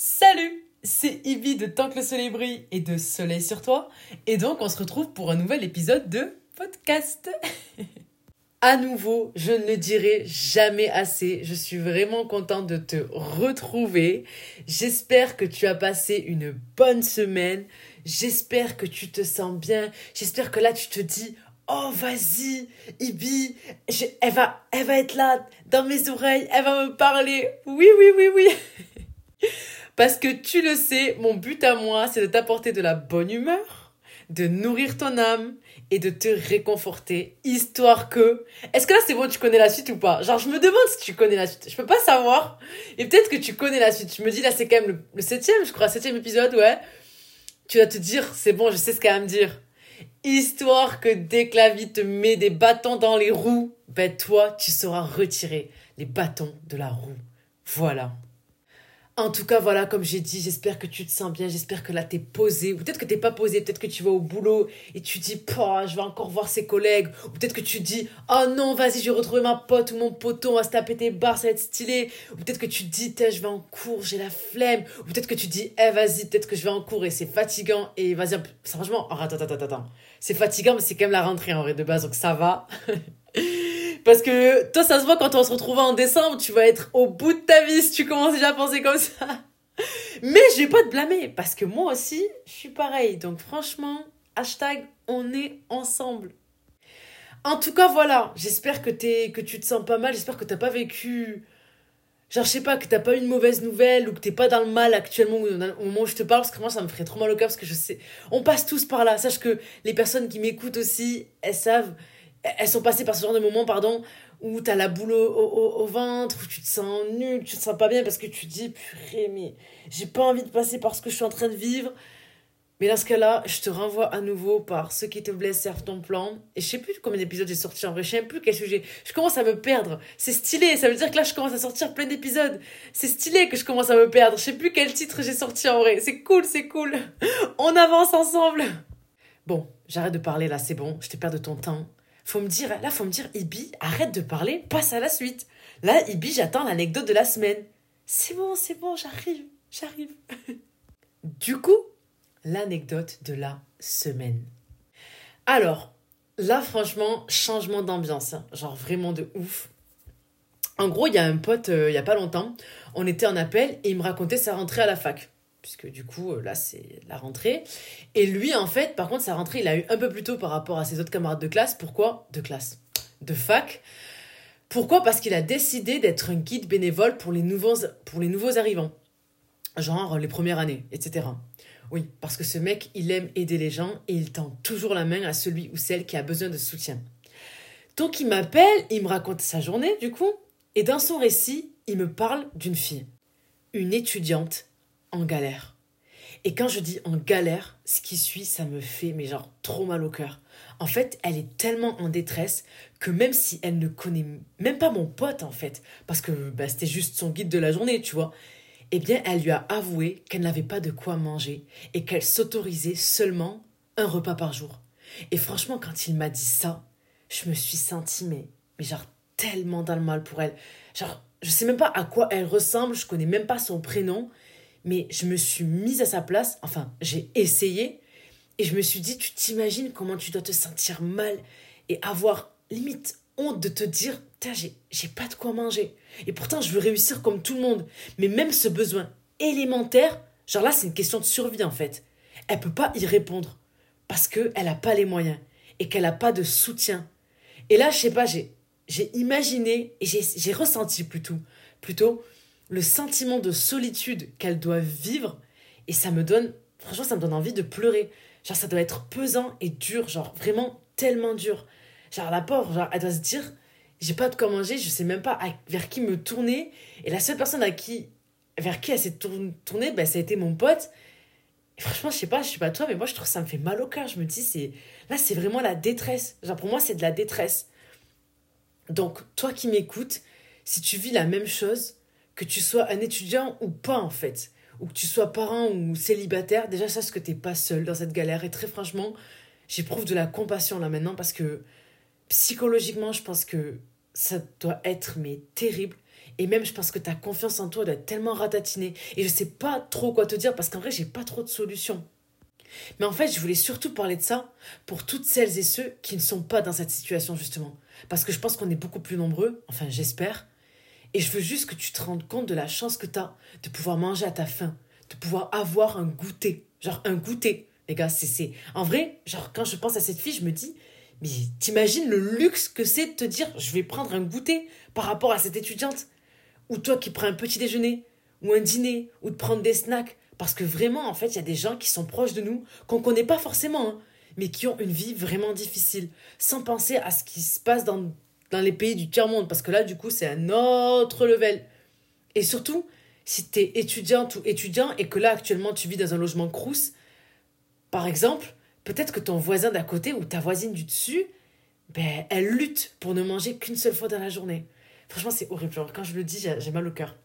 Salut C'est Ibi de Tant que le soleil brille et de Soleil sur toi. Et donc, on se retrouve pour un nouvel épisode de podcast. à nouveau, je ne le dirai jamais assez. Je suis vraiment contente de te retrouver. J'espère que tu as passé une bonne semaine. J'espère que tu te sens bien. J'espère que là, tu te dis, oh vas-y, Ibi, elle, va, elle va être là dans mes oreilles, elle va me parler. Oui, oui, oui, oui. Parce que tu le sais, mon but à moi, c'est de t'apporter de la bonne humeur, de nourrir ton âme et de te réconforter, histoire que... Est-ce que là c'est bon, tu connais la suite ou pas? Genre, je me demande si tu connais la suite. Je peux pas savoir. Et peut-être que tu connais la suite. Je me dis, là, c'est quand même le, septième, je crois, septième épisode, ouais. Tu vas te dire, c'est bon, je sais ce qu'elle va me dire. Histoire que dès que la vie te met des bâtons dans les roues, ben toi, tu sauras retirer les bâtons de la roue. Voilà. En tout cas, voilà, comme j'ai dit, j'espère que tu te sens bien, j'espère que là t'es posé, ou peut-être que t'es pas posé, peut-être que tu vas au boulot et tu dis, je vais encore voir ses collègues, ou peut-être que tu dis, oh non, vas-y, je vais retrouver ma pote ou mon poteau, on va se taper tes barres, ça va être stylé, ou peut-être que tu dis, je vais en cours, j'ai la flemme, ou peut-être que tu dis, eh vas-y, peut-être que je vais en cours et c'est fatigant, et vas-y, franchement, attends, attends, attends, attends, c'est fatigant, mais c'est quand même la rentrée en vrai de base, donc ça va. Parce que toi, ça se voit quand on se retrouve en décembre, tu vas être au bout de ta vie si tu commences déjà à penser comme ça. Mais je vais pas te blâmer parce que moi aussi, je suis pareil. Donc franchement, hashtag on est ensemble. En tout cas, voilà. J'espère que, es, que tu te sens pas mal. J'espère que t'as pas vécu. Genre, je sais pas, que t'as pas une mauvaise nouvelle ou que t'es pas dans le mal actuellement au moment où je te parle. Parce que moi, ça me ferait trop mal au cœur parce que je sais. On passe tous par là. Sache que les personnes qui m'écoutent aussi, elles savent elles sont passées par ce genre de moment, pardon, où t'as la boule au, ventre, où tu te sens nul, tu te sens pas bien parce que tu te dis, purée, mais j'ai pas envie de passer par ce que je suis en train de vivre. Mais dans ce cas-là, je te renvoie à nouveau par ceux qui te blessent servent ton plan. Et je sais plus combien d'épisodes j'ai sorti en vrai, je sais plus quel sujet. Je commence à me perdre. C'est stylé, ça veut dire que là je commence à sortir plein d'épisodes. C'est stylé que je commence à me perdre. Je sais plus quel titre j'ai sorti en vrai. C'est cool, c'est cool. On avance ensemble. Bon, j'arrête de parler là, c'est bon. Je te perds de ton temps faut me dire, là, faut me dire, Ibi, arrête de parler, passe à la suite. Là, Ibi, j'attends l'anecdote de la semaine. C'est bon, c'est bon, j'arrive, j'arrive. du coup, l'anecdote de la semaine. Alors, là, franchement, changement d'ambiance, hein. genre vraiment de ouf. En gros, il y a un pote, euh, il y a pas longtemps, on était en appel et il me racontait sa rentrée à la fac puisque du coup, euh, là, c'est la rentrée. Et lui, en fait, par contre, sa rentrée, il a eu un peu plus tôt par rapport à ses autres camarades de classe. Pourquoi? De classe. De fac. Pourquoi? Parce qu'il a décidé d'être un guide bénévole pour les nouveaux, pour les nouveaux arrivants. Genre les premières années, etc. Oui, parce que ce mec, il aime aider les gens et il tend toujours la main à celui ou celle qui a besoin de soutien. Donc il m'appelle, il me raconte sa journée, du coup, et dans son récit, il me parle d'une fille, une étudiante en galère. Et quand je dis en galère, ce qui suit, ça me fait mais genre trop mal au cœur. En fait, elle est tellement en détresse que même si elle ne connaît même pas mon pote en fait, parce que bah, c'était juste son guide de la journée, tu vois, eh bien elle lui a avoué qu'elle n'avait pas de quoi manger et qu'elle s'autorisait seulement un repas par jour. Et franchement, quand il m'a dit ça, je me suis sentie mais, mais genre tellement dans le mal pour elle. Genre, je sais même pas à quoi elle ressemble, je connais même pas son prénom, mais je me suis mise à sa place, enfin, j'ai essayé, et je me suis dit, tu t'imagines comment tu dois te sentir mal et avoir limite honte de te dire, j'ai, j'ai pas de quoi manger. Et pourtant, je veux réussir comme tout le monde. Mais même ce besoin élémentaire, genre là, c'est une question de survie en fait. Elle peut pas y répondre parce qu'elle n'a pas les moyens et qu'elle n'a pas de soutien. Et là, je sais pas, j'ai, imaginé et j'ai, j'ai ressenti plutôt, plutôt le sentiment de solitude qu'elle doit vivre. Et ça me donne franchement ça me donne envie de pleurer. Genre ça doit être pesant et dur genre vraiment tellement dur. Genre la pauvre genre elle doit se dire j'ai pas de quoi manger je sais même pas vers qui me tourner. Et la seule personne à qui vers qui elle s'est tournée ben, ça a été mon pote. Et franchement je sais pas je sais pas toi mais moi je trouve ça me fait mal au cœur. Je me dis c'est là c'est vraiment la détresse. Genre pour moi c'est de la détresse. Donc toi qui m'écoutes si tu vis la même chose que tu sois un étudiant ou pas en fait, ou que tu sois parent ou célibataire, déjà sache que t'es pas seul dans cette galère. Et très franchement, j'éprouve de la compassion là maintenant parce que psychologiquement, je pense que ça doit être mais terrible. Et même, je pense que ta confiance en toi doit être tellement ratatinée. Et je sais pas trop quoi te dire parce qu'en vrai, j'ai pas trop de solutions. Mais en fait, je voulais surtout parler de ça pour toutes celles et ceux qui ne sont pas dans cette situation, justement. Parce que je pense qu'on est beaucoup plus nombreux, enfin j'espère. Et je veux juste que tu te rendes compte de la chance que tu as de pouvoir manger à ta faim, de pouvoir avoir un goûter. Genre un goûter. Les gars, c'est. En vrai, genre quand je pense à cette fille, je me dis, mais t'imagines le luxe que c'est de te dire, je vais prendre un goûter par rapport à cette étudiante Ou toi qui prends un petit déjeuner, ou un dîner, ou de prendre des snacks. Parce que vraiment, en fait, il y a des gens qui sont proches de nous, qu'on connaît pas forcément, hein, mais qui ont une vie vraiment difficile, sans penser à ce qui se passe dans, dans les pays du tiers-monde, parce que là, du coup, c'est un autre level. Et surtout, si tu es étudiante ou étudiant et que là, actuellement, tu vis dans un logement crous, par exemple, peut-être que ton voisin d'à côté ou ta voisine du dessus, ben, elle lutte pour ne manger qu'une seule fois dans la journée. Franchement, c'est horrible. quand je le dis, j'ai mal au cœur.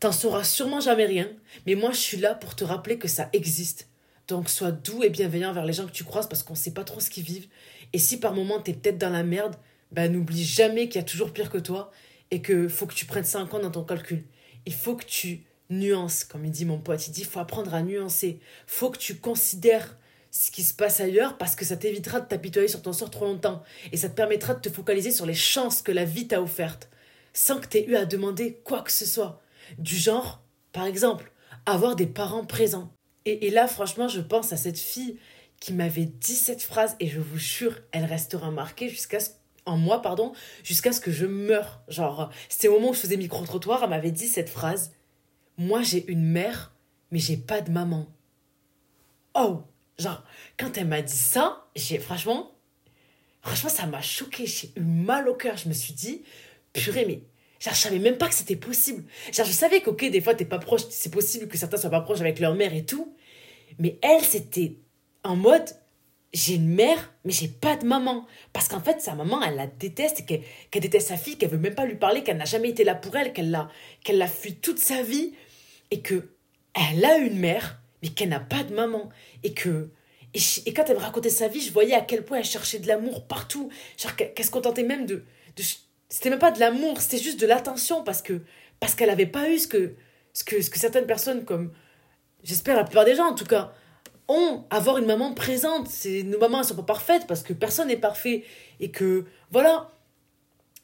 T'en sauras sûrement jamais rien, mais moi je suis là pour te rappeler que ça existe. Donc sois doux et bienveillant vers les gens que tu croises parce qu'on sait pas trop ce qu'ils vivent. Et si par moment t'es peut-être dans la merde, ben n'oublie jamais qu'il y a toujours pire que toi et que faut que tu prennes ça en compte dans ton calcul. Il faut que tu nuances, comme il dit mon pote, il dit faut apprendre à nuancer. Faut que tu considères ce qui se passe ailleurs parce que ça t'évitera de t'apitoyer sur ton sort trop longtemps et ça te permettra de te focaliser sur les chances que la vie t'a offertes sans que tu aies eu à demander quoi que ce soit. Du genre, par exemple, avoir des parents présents. Et, là, franchement, je pense à cette fille qui m'avait dit cette phrase et je vous jure, elle restera marquée jusqu'à ce en moi, pardon, jusqu'à ce que je meure. Genre, c'était au moment où je faisais micro-trottoir, elle m'avait dit cette phrase. Moi, j'ai une mère, mais j'ai pas de maman. Oh Genre, quand elle m'a dit ça, j'ai franchement, franchement, ça m'a choqué. J'ai eu mal au cœur. Je me suis dit, purée, mais Genre, je savais même pas que c'était possible. Genre, je savais qu'ok, des fois, t'es pas proche, c'est possible que certains soient pas proches avec leur mère et tout. Mais elle, c'était en mode, j'ai une mère, mais j'ai pas de maman. Parce qu'en fait, sa maman, elle la déteste, qu'elle déteste sa fille, qu'elle veut même pas lui parler, qu'elle n'a jamais été là pour elle, qu'elle l'a l'a fui toute sa vie, et que elle a une mère, mais qu'elle n'a pas de maman. Et que. Et, quand elle me racontait sa vie, je voyais à quel point elle cherchait de l'amour partout. Genre, qu'elle se contentait même de, de c'était même pas de l'amour, c'était juste de l'attention parce que parce qu'elle avait pas eu ce que, ce que ce que certaines personnes comme j'espère la plupart des gens en tout cas ont avoir une maman présente. C'est nos mamans elles sont pas parfaites parce que personne n'est parfait et que voilà.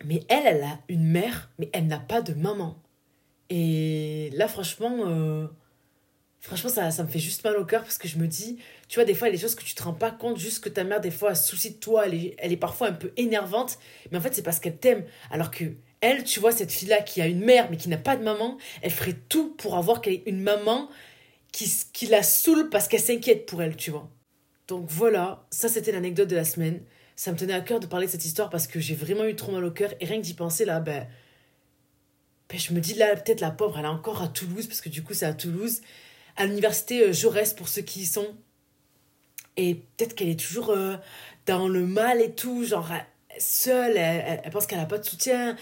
Mais elle elle a une mère mais elle n'a pas de maman. Et là franchement euh, franchement ça ça me fait juste mal au cœur parce que je me dis tu vois, des fois, il y a des choses que tu te rends pas compte, juste que ta mère, des fois, a souci de toi, elle est, elle est parfois un peu énervante, mais en fait, c'est parce qu'elle t'aime. Alors que elle, tu vois, cette fille-là qui a une mère, mais qui n'a pas de maman, elle ferait tout pour avoir une maman qui, qui la saoule parce qu'elle s'inquiète pour elle, tu vois. Donc voilà, ça c'était l'anecdote de la semaine. Ça me tenait à cœur de parler de cette histoire parce que j'ai vraiment eu trop mal au cœur et rien que d'y penser là, ben, ben je me dis là, peut-être la pauvre, elle est encore à Toulouse parce que du coup c'est à Toulouse, à l'université euh, Jaurès pour ceux qui y sont. Et peut-être qu'elle est toujours euh, dans le mal et tout, genre seule, elle, pense qu'elle n'a pas de soutien.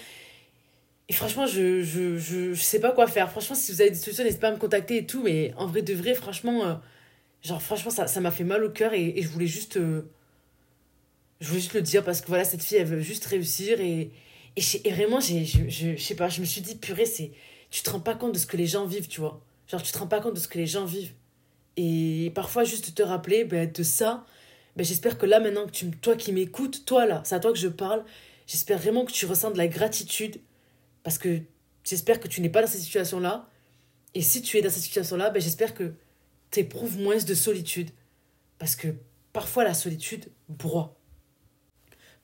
Et franchement, je, je, je, sais pas quoi faire. Franchement, si vous avez des solutions, n'hésitez pas à me contacter et tout. Mais en vrai de vrai, franchement, euh, genre, franchement, ça, ça m'a fait mal au cœur et, je voulais juste. Euh, je voulais juste le dire parce que voilà, cette fille, elle veut juste réussir. Et, et, et vraiment, j'ai, je, je, je sais pas, je me suis dit, purée, c'est, tu te rends pas compte de ce que les gens vivent, tu vois. Genre, tu te rends pas compte de ce que les gens vivent. Et parfois, juste te rappeler ben, de ça. Ben, j'espère que là, maintenant, que tu, toi qui m'écoutes, toi là, c'est à toi que je parle, j'espère vraiment que tu ressens de la gratitude. Parce que j'espère que tu n'es pas dans cette situation-là. Et si tu es dans cette situation-là, ben, j'espère que tu éprouves moins de solitude. Parce que parfois, la solitude broie.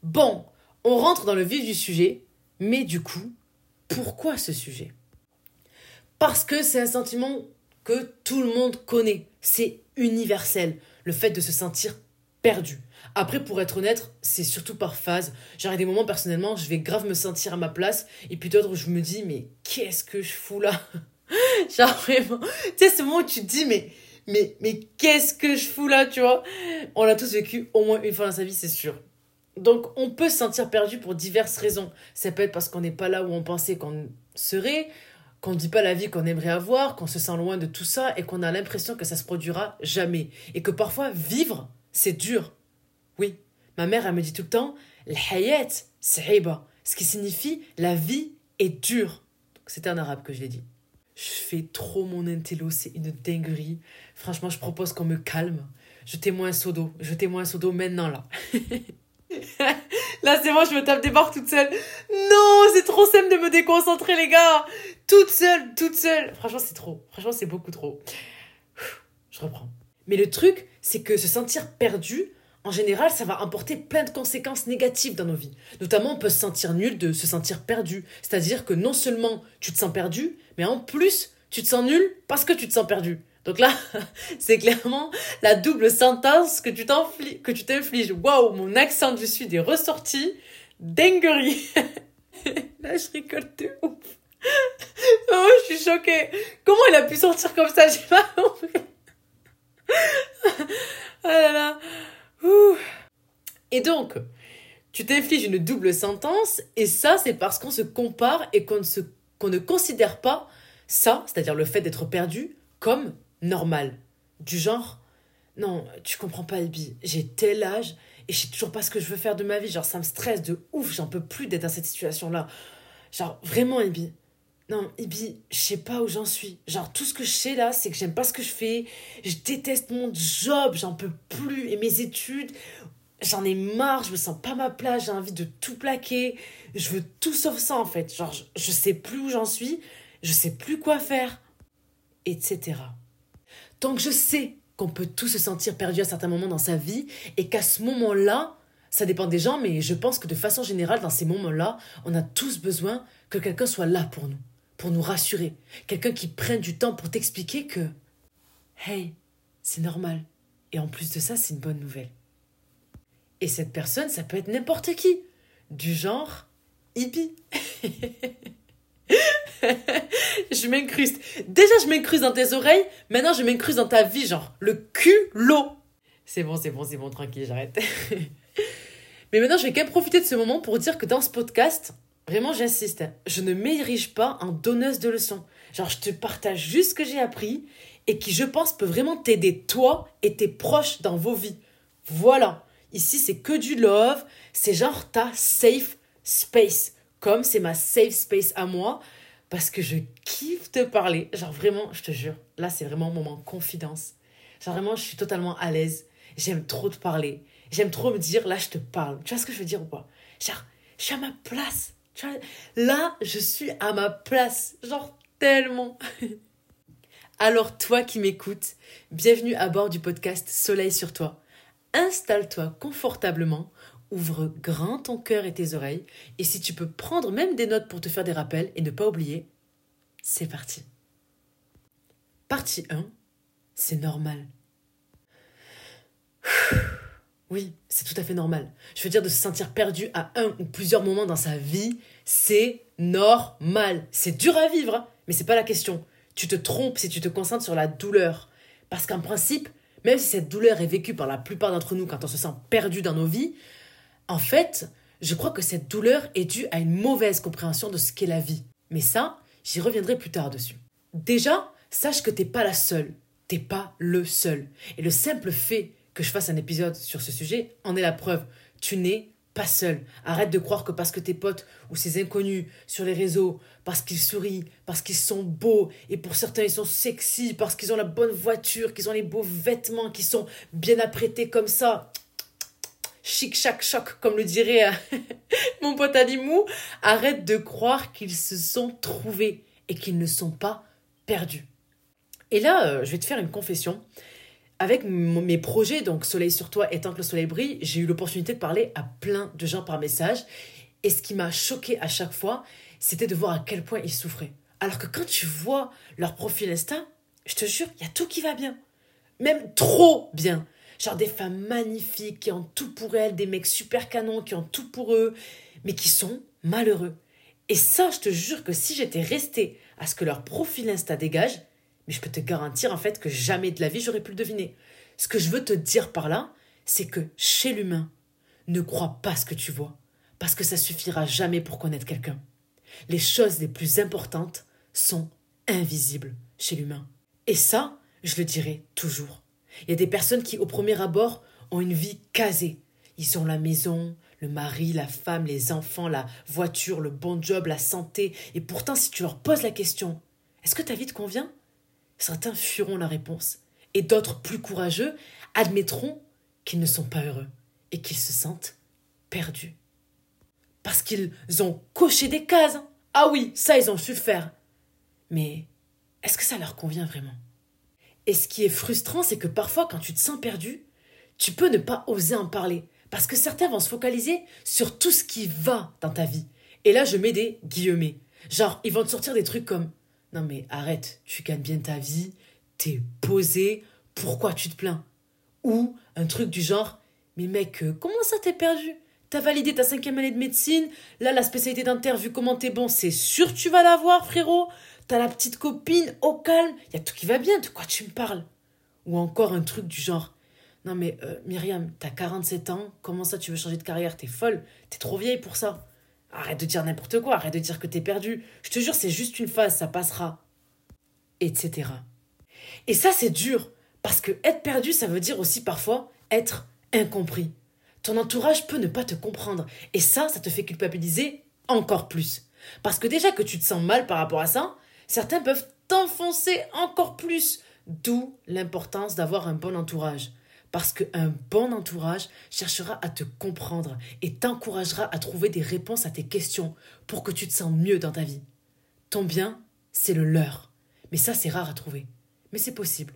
Bon, on rentre dans le vif du sujet. Mais du coup, pourquoi ce sujet? Parce que c'est un sentiment que tout le monde connaît. C'est universel, le fait de se sentir perdu. Après, pour être honnête, c'est surtout par phase. Genre, des moments, personnellement, je vais grave me sentir à ma place. Et puis d'autres je me dis, mais qu'est-ce que je fous là? Genre, vraiment. Tu sais, ce moment où tu te dis, mais, mais, mais qu'est-ce que je fous là, tu vois? On l'a tous vécu au moins une fois dans sa vie, c'est sûr. Donc, on peut se sentir perdu pour diverses raisons. Ça peut être parce qu'on n'est pas là où on pensait qu'on serait, qu'on ne dit pas la vie qu'on aimerait avoir, qu'on se sent loin de tout ça et qu'on a l'impression que ça se produira jamais. Et que parfois, vivre, c'est dur. Oui, ma mère, elle me dit tout le temps, hayat, c'est ce qui signifie la vie est dur. C'était en arabe que je l'ai dit. Je fais trop mon intello, c'est une dinguerie. Franchement, je propose qu'on me calme. Jetez-moi un seau d'eau. Jetez-moi un seau d'eau maintenant, là. là, c'est moi, je me tape des barres toute seule. Non, c'est trop simple de me déconcentrer, les gars. Toute seule, toute seule. Franchement, c'est trop. Franchement, c'est beaucoup trop. Je reprends. Mais le truc, c'est que se sentir perdu, en général, ça va importer plein de conséquences négatives dans nos vies. Notamment, on peut se sentir nul de se sentir perdu. C'est-à-dire que non seulement tu te sens perdu, mais en plus, tu te sens nul parce que tu te sens perdu. Donc là, c'est clairement la double sentence que tu t'infliges. Waouh, mon accent du sud est ressorti. Dinguerie. là, je rigole de. Oh, je suis choquée. Comment il a pu sortir comme ça? J'ai pas compris. oh là là. Et donc, tu t'infliges une double sentence, et ça, c'est parce qu'on se compare et qu'on ne, ne considère pas ça, c'est-à-dire le fait d'être perdu, comme normal. Du genre, non, tu comprends pas, Ibi, j'ai tel âge et je sais toujours pas ce que je veux faire de ma vie. Genre, ça me stresse de ouf, j'en peux plus d'être dans cette situation-là. Genre, vraiment, Ibi. Non, Ibi, je sais pas où j'en suis. Genre, tout ce que je sais là, c'est que j'aime pas ce que je fais. Je déteste mon job, j'en peux plus. Et mes études, j'en ai marre, je me sens pas ma place, j'ai envie de tout plaquer. Je veux tout sauf ça en fait. Genre, je, je sais plus où j'en suis, je sais plus quoi faire, etc. Que je sais qu'on peut tous se sentir perdu à certains moments dans sa vie et qu'à ce moment-là, ça dépend des gens, mais je pense que de façon générale, dans ces moments-là, on a tous besoin que quelqu'un soit là pour nous, pour nous rassurer. Quelqu'un qui prenne du temps pour t'expliquer que, hey, c'est normal. Et en plus de ça, c'est une bonne nouvelle. Et cette personne, ça peut être n'importe qui. Du genre, hippie. je m'incruste. Déjà, je m'incruste dans tes oreilles. Maintenant, je m'incruste dans ta vie, genre le culot. C'est bon, c'est bon, c'est bon, tranquille, j'arrête. Mais maintenant, je vais quand même profiter de ce moment pour dire que dans ce podcast, vraiment, j'insiste, je ne m'érige pas en donneuse de leçons. Genre, je te partage juste ce que j'ai appris et qui, je pense, peut vraiment t'aider, toi et tes proches, dans vos vies. Voilà. Ici, c'est que du love. C'est genre ta safe space. Comme c'est ma safe space à moi parce que je kiffe te parler. Genre vraiment, je te jure, là c'est vraiment mon moment confidence. Genre vraiment, je suis totalement à l'aise. J'aime trop te parler. J'aime trop me dire, là je te parle. Tu vois ce que je veux dire ou pas? Genre, je suis à ma place. Là, je suis à ma place. Genre tellement. Alors toi qui m'écoutes, bienvenue à bord du podcast Soleil sur toi. Installe-toi confortablement Ouvre grand ton cœur et tes oreilles, et si tu peux prendre même des notes pour te faire des rappels et ne pas oublier, c'est parti. Partie 1, c'est normal. Oui, c'est tout à fait normal. Je veux dire, de se sentir perdu à un ou plusieurs moments dans sa vie, c'est normal. C'est dur à vivre, hein, mais c'est pas la question. Tu te trompes si tu te concentres sur la douleur. Parce qu'en principe, même si cette douleur est vécue par la plupart d'entre nous quand on se sent perdu dans nos vies, en fait, je crois que cette douleur est due à une mauvaise compréhension de ce qu'est la vie. Mais ça, j'y reviendrai plus tard dessus. Déjà, sache que t'es pas la seule. T'es pas le seul. Et le simple fait je fasse un épisode sur ce sujet en est la preuve. Tu n'es pas seul. Arrête de croire que parce que tes potes ou ces inconnus sur les réseaux, parce qu'ils sourient, parce qu'ils sont beaux, et pour certains ils sont sexy, parce qu'ils ont la bonne voiture, qu'ils ont les beaux vêtements, qu'ils sont bien apprêtés comme ça, chic chac choc comme le dirait euh, mon pote Alimou, arrête de croire qu'ils se sont trouvés et qu'ils ne sont pas perdus. Et là, euh, je vais te faire une confession. Avec mes projets, donc Soleil sur toi et Tant que le soleil brille, j'ai eu l'opportunité de parler à plein de gens par message. Et ce qui m'a choqué à chaque fois, c'était de voir à quel point ils souffraient. Alors que quand tu vois leur profil Insta, je te jure, il y a tout qui va bien. Même trop bien. Genre des femmes magnifiques qui ont tout pour elles, des mecs super canons qui ont tout pour eux, mais qui sont malheureux. Et ça, je te jure que si j'étais restée à ce que leur profil Insta dégage, mais je peux te garantir en fait que jamais de la vie j'aurais pu le deviner. Ce que je veux te dire par là, c'est que chez l'humain, ne crois pas ce que tu vois, parce que ça suffira jamais pour connaître quelqu'un. Les choses les plus importantes sont invisibles chez l'humain. Et ça, je le dirai toujours. Il y a des personnes qui, au premier abord, ont une vie casée. Ils ont la maison, le mari, la femme, les enfants, la voiture, le bon job, la santé. Et pourtant, si tu leur poses la question Est-ce que ta vie te convient? Certains fuiront la réponse. Et d'autres, plus courageux, admettront qu'ils ne sont pas heureux et qu'ils se sentent perdus. Parce qu'ils ont coché des cases. Ah oui, ça, ils ont su le faire. Mais est-ce que ça leur convient vraiment? Et ce qui est frustrant, c'est que parfois, quand tu te sens perdu, tu peux ne pas oser en parler. Parce que certains vont se focaliser sur tout ce qui va dans ta vie. Et là, je mets des guillemets. Genre, ils vont te sortir des trucs comme Non, mais arrête, tu gagnes bien ta vie, t'es posé, pourquoi tu te plains? Ou un truc du genre Mais mec, euh, comment ça t'es perdu? T'as validé ta cinquième année de médecine, là, la spécialité dentaire, vu comment t'es bon, c'est sûr tu vas l'avoir, frérot. T'as la petite copine, au calme, y a tout qui va bien, de quoi tu me parles? Ou encore un truc du genre non mais euh, Myriam, t'as 47 ans, comment ça tu veux changer de carrière? T'es folle, t'es trop vieille pour ça. Arrête de dire n'importe quoi, arrête de dire que t'es perdu. Je te jure, c'est juste une phase, ça passera. Etc. Et ça, c'est dur, parce que être perdu, ça veut dire aussi parfois être incompris. Ton entourage peut ne pas te comprendre, et ça, ça te fait culpabiliser encore plus. Parce que déjà que tu te sens mal par rapport à ça, certains peuvent t'enfoncer encore plus. D'où l'importance d'avoir un bon entourage parce qu'un bon entourage cherchera à te comprendre et t'encouragera à trouver des réponses à tes questions pour que tu te sens mieux dans ta vie. Ton bien, c'est le leur. Mais ça, c'est rare à trouver. Mais c'est possible.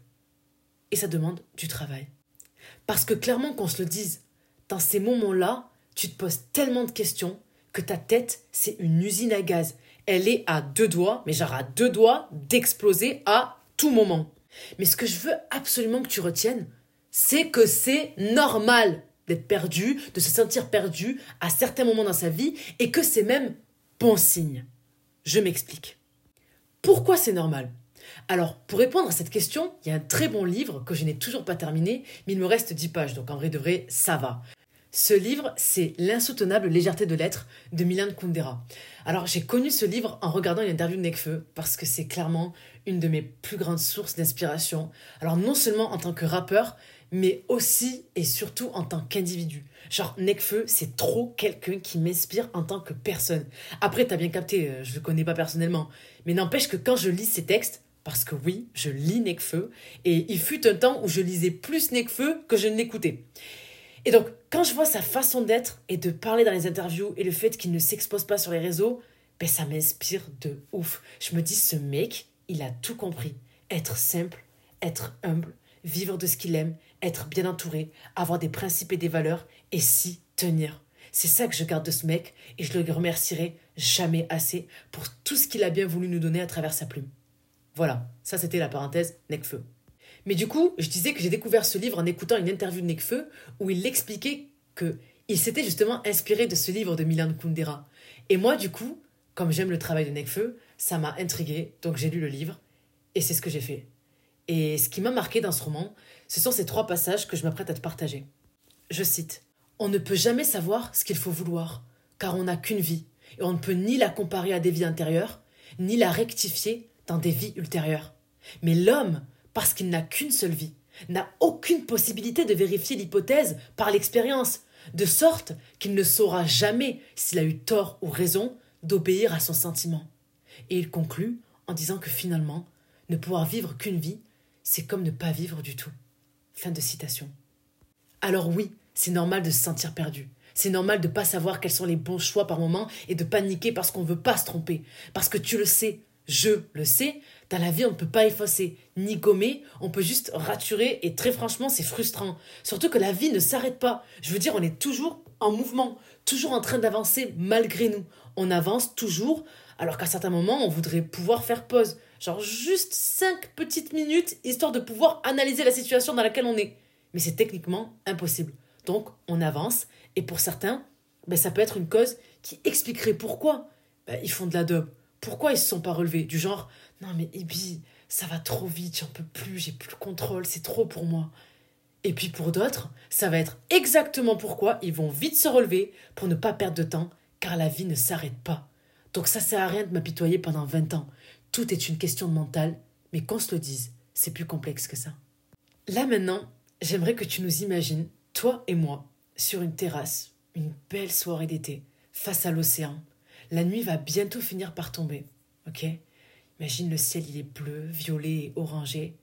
Et ça demande du travail. Parce que clairement qu'on se le dise, dans ces moments-là, tu te poses tellement de questions que ta tête, c'est une usine à gaz. Elle est à deux doigts, mais genre à deux doigts d'exploser à tout moment. Mais ce que je veux absolument que tu retiennes, c'est que c'est normal d'être perdu, de se sentir perdu à certains moments dans sa vie et que c'est même bon signe. Je m'explique. Pourquoi c'est normal? Alors, pour répondre à cette question, il y a un très bon livre que je n'ai toujours pas terminé, mais il me reste 10 pages, donc en vrai de vrai, ça va. Ce livre, c'est L'insoutenable légèreté de l'être de Milan Kundera. Alors, j'ai connu ce livre en regardant une interview de Nekfeu parce que c'est clairement une de mes plus grandes sources d'inspiration. Alors, non seulement en tant que rappeur, mais aussi et surtout en tant qu'individu. Genre, Nekfeu, c'est trop quelqu'un qui m'inspire en tant que personne. Après, t'as bien capté, euh, je le connais pas personnellement, mais n'empêche que quand je lis ses textes, parce que oui, je lis Nekfeu, et il fut un temps où je lisais plus Nekfeu que je ne l'écoutais. Et donc, quand je vois sa façon d'être et de parler dans les interviews et le fait qu'il ne s'expose pas sur les réseaux, ben ça m'inspire de ouf. Je me dis, ce mec, il a tout compris. Être simple, être humble, vivre de ce qu'il aime, être bien entouré, avoir des principes et des valeurs et s'y tenir. C'est ça que je garde de ce mec et je le remercierai jamais assez pour tout ce qu'il a bien voulu nous donner à travers sa plume. Voilà, ça c'était la parenthèse Necfeu. Mais du coup, je disais que j'ai découvert ce livre en écoutant une interview de Necfeu où il expliquait que il s'était justement inspiré de ce livre de Milan Kundera. Et moi, du coup, comme j'aime le travail de Necfeu, ça m'a intrigué, donc j'ai lu le livre et c'est ce que j'ai fait. Et ce qui m'a marqué dans ce roman, ce sont ces trois passages que je m'apprête à te partager. Je cite On ne peut jamais savoir ce qu'il faut vouloir, car on n'a qu'une vie, et on ne peut ni la comparer à des vies intérieures, ni la rectifier dans des vies ultérieures. Mais l'homme, parce qu'il n'a qu'une seule vie, n'a aucune possibilité de vérifier l'hypothèse par l'expérience, de sorte qu'il ne saura jamais s'il a eu tort ou raison d'obéir à son sentiment. Et il conclut en disant que finalement, ne pouvoir vivre qu'une vie, c'est comme ne pas vivre du tout. Fin de citation. Alors oui, c'est normal de se sentir perdu. C'est normal de pas savoir quels sont les bons choix par moment et de paniquer parce qu'on veut pas se tromper. Parce que tu le sais, je le sais, dans la vie on ne peut pas effacer ni gommer, on peut juste raturer et très franchement c'est frustrant. Surtout que la vie ne s'arrête pas. Je veux dire, on est toujours en mouvement, toujours en train d'avancer malgré nous. On avance toujours alors qu'à certains moments on voudrait pouvoir faire pause. Genre juste 5 petites minutes, histoire de pouvoir analyser la situation dans laquelle on est. Mais c'est techniquement impossible. Donc on avance, et pour certains, ben, ça peut être une cause qui expliquerait pourquoi ben, ils font de la dope. Pourquoi ils se sont pas relevés? Du genre, non mais Ibi, ça va trop vite, j'en peux plus, j'ai plus le contrôle, c'est trop pour moi. Et puis pour d'autres, ça va être exactement pourquoi ils vont vite se relever pour ne pas perdre de temps, car la vie ne s'arrête pas. Donc ça sert à rien de m'apitoyer pendant 20 ans. Tout est une question de mental, mais qu'on se le dise, c'est plus complexe que ça. Là maintenant, j'aimerais que tu nous imagines, toi et moi, sur une terrasse, une belle soirée d'été, face à l'océan. La nuit va bientôt finir par tomber, ok? Imagine le ciel, il est bleu, violet et orangé,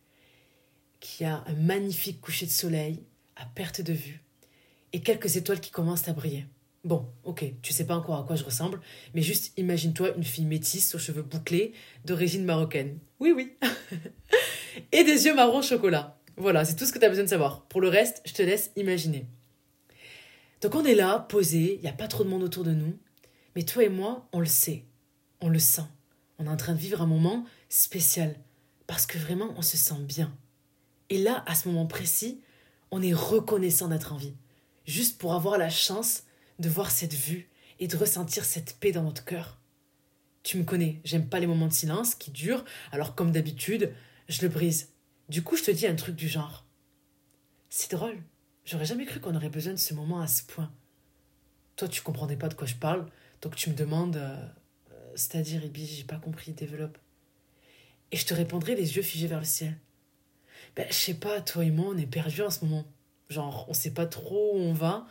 qu'il y a un magnifique coucher de soleil à perte de vue et quelques étoiles qui commencent à briller. Bon, ok, tu sais pas encore à quoi je ressemble, mais juste imagine-toi une fille métisse aux cheveux bouclés, d'origine marocaine. Oui, oui. et des yeux marron chocolat. Voilà, c'est tout ce que tu as besoin de savoir. Pour le reste, je te laisse imaginer. Donc on est là, posé, il n'y a pas trop de monde autour de nous, mais toi et moi, on le sait, on le sent. On est en train de vivre un moment spécial, parce que vraiment, on se sent bien. Et là, à ce moment précis, on est reconnaissant d'être en vie, juste pour avoir la chance de voir cette vue et de ressentir cette paix dans notre cœur. Tu me connais, j'aime pas les moments de silence qui durent, alors comme d'habitude, je le brise. Du coup, je te dis un truc du genre. C'est drôle, j'aurais jamais cru qu'on aurait besoin de ce moment à ce point. Toi, tu comprenais pas de quoi je parle, donc tu me demandes. Euh, euh, c'est-à-dire, Ibi, j'ai pas compris, développe. Et je te répondrai les yeux figés vers le ciel. Ben, je sais pas, toi et moi, on est perdus en ce moment. Genre, on sait pas trop où on va,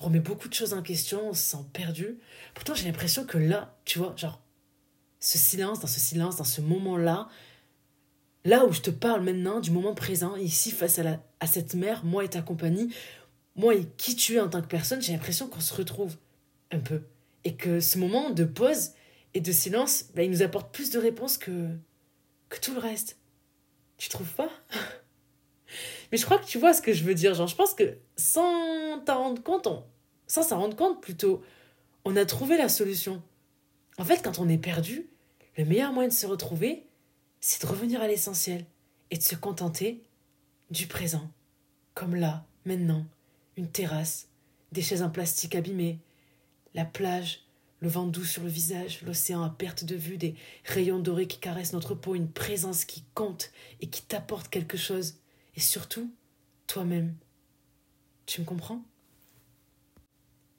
remet beaucoup de choses en question, on se sent perdu. Pourtant, j'ai l'impression que là, tu vois, genre, ce silence, dans ce silence, dans ce moment-là, là où je te parle maintenant, du moment présent, ici, face à, la, à cette mère, moi et ta compagnie, moi et qui tu es en tant que personne, j'ai l'impression qu'on se retrouve un peu. Et que ce moment de pause et de silence, ben, il nous apporte plus de réponses que, que tout le reste. Tu trouves pas? Mais je crois que tu vois ce que je veux dire. Genre, je pense que sans t'en rendre compte, sans s'en rendre compte plutôt, on a trouvé la solution. En fait, quand on est perdu, le meilleur moyen de se retrouver, c'est de revenir à l'essentiel et de se contenter du présent. Comme là, maintenant, une terrasse, des chaises en plastique abîmées, la plage, le vent doux sur le visage, l'océan à perte de vue, des rayons dorés qui caressent notre peau, une présence qui compte et qui t'apporte quelque chose. Et surtout, toi-même. Tu me comprends?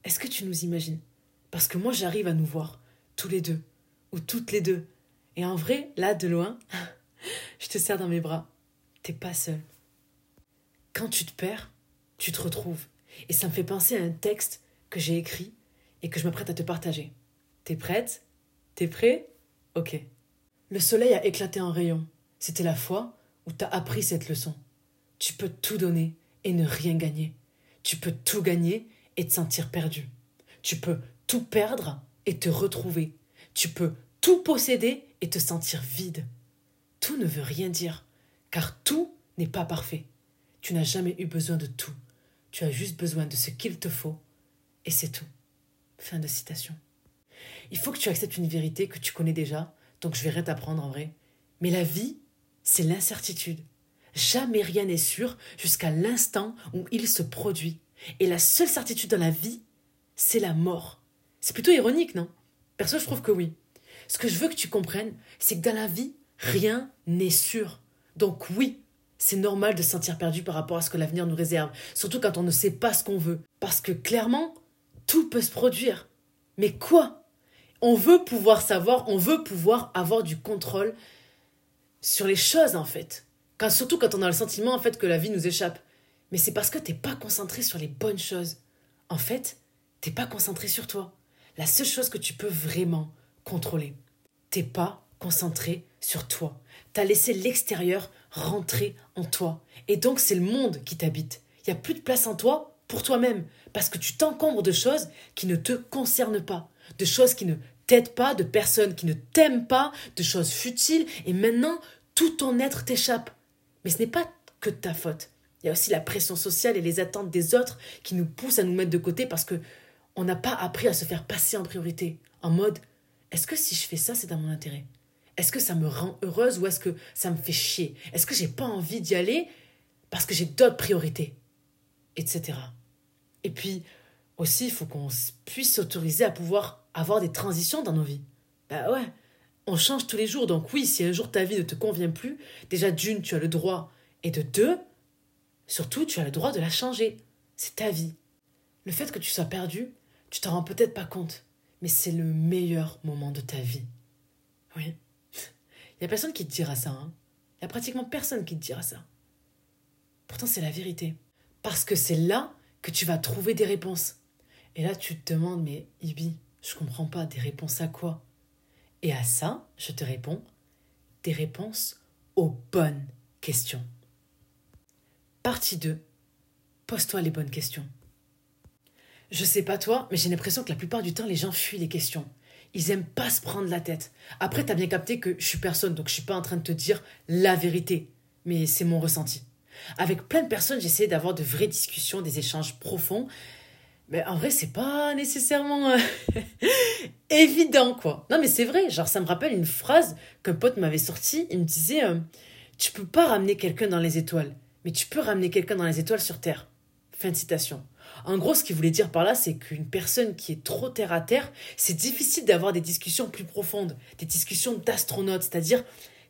Est-ce que tu nous imagines? Parce que moi, j'arrive à nous voir, tous les deux, ou toutes les deux. Et en vrai, là, de loin, je te serre dans mes bras. T'es pas seul. Quand tu te perds, tu te retrouves. Et ça me fait penser à un texte que j'ai écrit et que je m'apprête à te partager. T'es prête? T'es prêt? Ok. Le soleil a éclaté en rayons. C'était la fois où t'as appris cette leçon. Tu peux tout donner et ne rien gagner. Tu peux tout gagner et te sentir perdu. Tu peux tout perdre et te retrouver. Tu peux tout posséder et te sentir vide. Tout ne veut rien dire, car tout n'est pas parfait. Tu n'as jamais eu besoin de tout. Tu as juste besoin de ce qu'il te faut, et c'est tout. Fin de citation. Il faut que tu acceptes une vérité que tu connais déjà, donc je vais t'apprendre en vrai. Mais la vie, c'est l'incertitude. Jamais rien n'est sûr jusqu'à l'instant où il se produit. Et la seule certitude dans la vie, c'est la mort. C'est plutôt ironique, non? Perso, je trouve que oui. Ce que je veux que tu comprennes, c'est que dans la vie, rien n'est sûr. Donc oui, c'est normal de se sentir perdu par rapport à ce que l'avenir nous réserve, surtout quand on ne sait pas ce qu'on veut. Parce que clairement, tout peut se produire. Mais quoi? On veut pouvoir savoir, on veut pouvoir avoir du contrôle sur les choses en fait. Surtout quand on a le sentiment en fait que la vie nous échappe. Mais c'est parce que t'es pas concentré sur les bonnes choses. En fait, t'es pas concentré sur toi. La seule chose que tu peux vraiment contrôler. T'es pas concentré sur toi. T'as laissé l'extérieur rentrer en toi. Et donc c'est le monde qui t'habite. Il n'y a plus de place en toi pour toi-même. Parce que tu t'encombres de choses qui ne te concernent pas. De choses qui ne t'aident pas, de personnes qui ne t'aiment pas, de choses futiles. Et maintenant, tout ton être t'échappe. Mais ce n'est pas que de ta faute. Il y a aussi la pression sociale et les attentes des autres qui nous poussent à nous mettre de côté parce que on n'a pas appris à se faire passer en priorité. En mode, est-ce que si je fais ça, c'est dans mon intérêt? Est-ce que ça me rend heureuse ou est-ce que ça me fait chier? Est-ce que j'ai pas envie d'y aller parce que j'ai d'autres priorités? Etc. Et puis, aussi, il faut qu'on puisse s'autoriser à pouvoir avoir des transitions dans nos vies. Bah ouais, on change tous les jours. Donc oui, si un jour ta vie ne te convient plus, déjà d'une, tu as le droit. Et de deux, surtout, tu as le droit de la changer. C'est ta vie. Le fait que tu sois perdu, tu t'en rends peut-être pas compte, mais c'est le meilleur moment de ta vie. Oui. Il y a personne qui te dira ça. Hein. Il y a pratiquement personne qui te dira ça. Pourtant, c'est la vérité. Parce que c'est là que tu vas trouver des réponses. Et là, tu te demandes, mais Ibi, je comprends pas, des réponses à quoi? Et à ça, je te réponds, des réponses aux bonnes questions. Partie 2. Pose-toi les bonnes questions. Je sais pas toi, mais j'ai l'impression que la plupart du temps, les gens fuient les questions. Ils aiment pas se prendre la tête. Après, t'as bien capté que je suis personne, donc je suis pas en train de te dire la vérité. Mais c'est mon ressenti. Avec plein de personnes, j'essaie d'avoir de vraies discussions, des échanges profonds. Mais en vrai, c'est pas nécessairement euh, évident, quoi. Non, mais c'est vrai. Genre, ça me rappelle une phrase qu'un pote m'avait sortie. Il me disait euh, Tu peux pas ramener quelqu'un dans les étoiles, mais tu peux ramener quelqu'un dans les étoiles sur Terre. Fin de citation. En gros, ce qu'il voulait dire par là, c'est qu'une personne qui est trop terre à terre, c'est difficile d'avoir des discussions plus profondes, des discussions d'astronautes, c'est-à-dire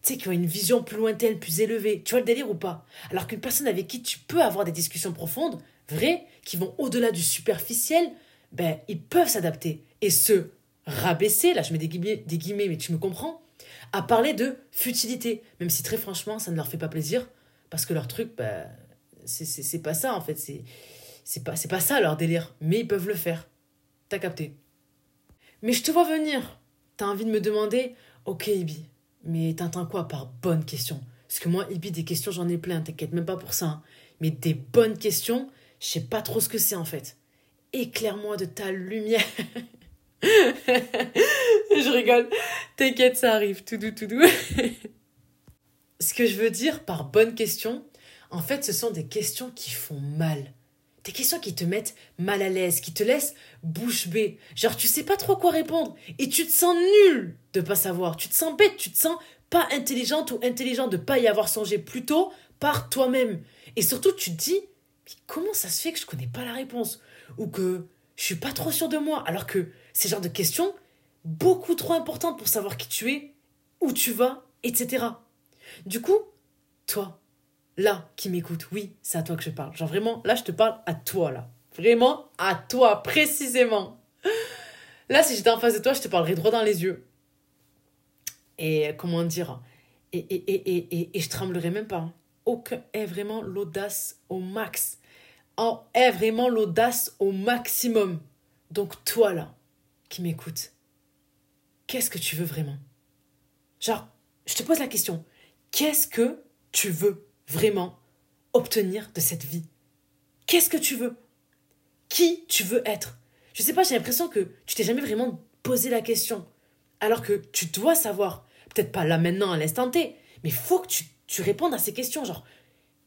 tu sais, qui ont une vision plus lointaine, plus élevée. Tu vois le délire ou pas? Alors qu'une personne avec qui tu peux avoir des discussions profondes, vraies, qui vont au-delà du superficiel, ben, ils peuvent s'adapter et se rabaisser, là je mets des guillemets, des guillemets, mais tu me comprends, à parler de futilité. Même si très franchement, ça ne leur fait pas plaisir, parce que leur truc, ben, c'est pas ça en fait, c'est pas, pas ça leur délire, mais ils peuvent le faire. T'as capté. Mais je te vois venir. T'as envie de me demander, ok Ibi, mais t'entends quoi par bonne question? Parce que moi, Ibi, des questions, j'en ai plein, t'inquiète même pas pour ça. Hein. Mais des bonnes questions, je sais pas trop ce que c'est en fait. Éclaire-moi de ta lumière. je rigole. T'inquiète, ça arrive. Tout doux, tout doux. ce que je veux dire par bonne question, en fait, ce sont des questions qui font mal. Des questions qui te mettent mal à l'aise, qui te laissent bouche bée. Genre, tu sais pas trop quoi répondre. Et tu te sens nul de pas savoir. Tu te sens bête, tu te sens pas intelligente ou intelligent de pas y avoir songé plus tôt par toi-même. Et surtout, tu te dis, comment ça se fait que je connais pas la réponse? Ou que je suis pas trop sûr de moi? Alors que ces genres de questions, beaucoup trop importantes pour savoir qui tu es, où tu vas, etc. Du coup, toi, là qui m'écoute, oui, c'est à toi que je parle. Genre vraiment, là, je te parle à toi, là. Vraiment à toi, précisément. Là, si j'étais en face de toi, je te parlerais droit dans les yeux. Et comment dire? Et, et, et, et, et je tremblerais même pas. Aucun est vraiment l'audace au max. Est vraiment l'audace au maximum. Donc toi là, qui m'écoute, qu'est-ce que tu veux vraiment? Genre, je te pose la question. Qu'est-ce que tu veux vraiment obtenir de cette vie? Qu'est-ce que tu veux? Qui tu veux être? Je sais pas, j'ai l'impression que tu t'es jamais vraiment posé la question. Alors que tu dois savoir, peut-être pas là maintenant à l'instant T, mais faut que tu, répondes à ces questions.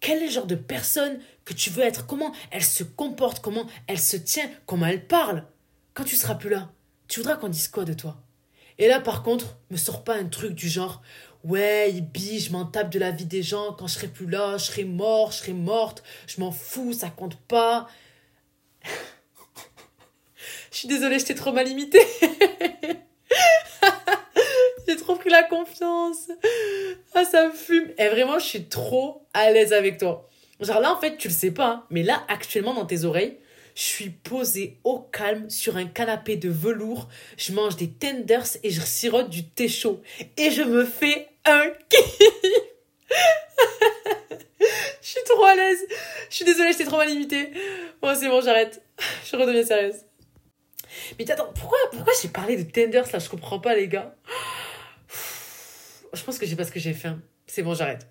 Quel est le genre de personne que tu veux être? Comment elle se comporte? Comment elle se tient? Comment elle parle? Quand tu seras plus là, tu voudras qu'on dise quoi de toi? Et là, par contre, me sors pas un truc du genre Ouais, Ibi, je m'en tape de la vie des gens. Quand je serai plus là, je serai mort, je serai morte. Je m'en fous, ça compte pas. je suis désolée, je t'ai trop mal imité. Trop pris la confiance. Ah, ça me fume. Et vraiment, je suis trop à l'aise avec toi. Genre là, en fait, tu le sais pas, hein, mais là, actuellement, dans tes oreilles, je suis posée au calme sur un canapé de velours. Je mange des tenders et je sirote du thé chaud. Et je me fais un kiff. je suis trop à l'aise. Je suis désolée, j'étais trop mal limitée. Bon, c'est bon, j'arrête. Je redeviens sérieuse. Mais attends, pourquoi, pourquoi j'ai parlé de tenders là? Je comprends pas, les gars. Je pense que j'ai parce que j'ai faim. C'est bon, j'arrête.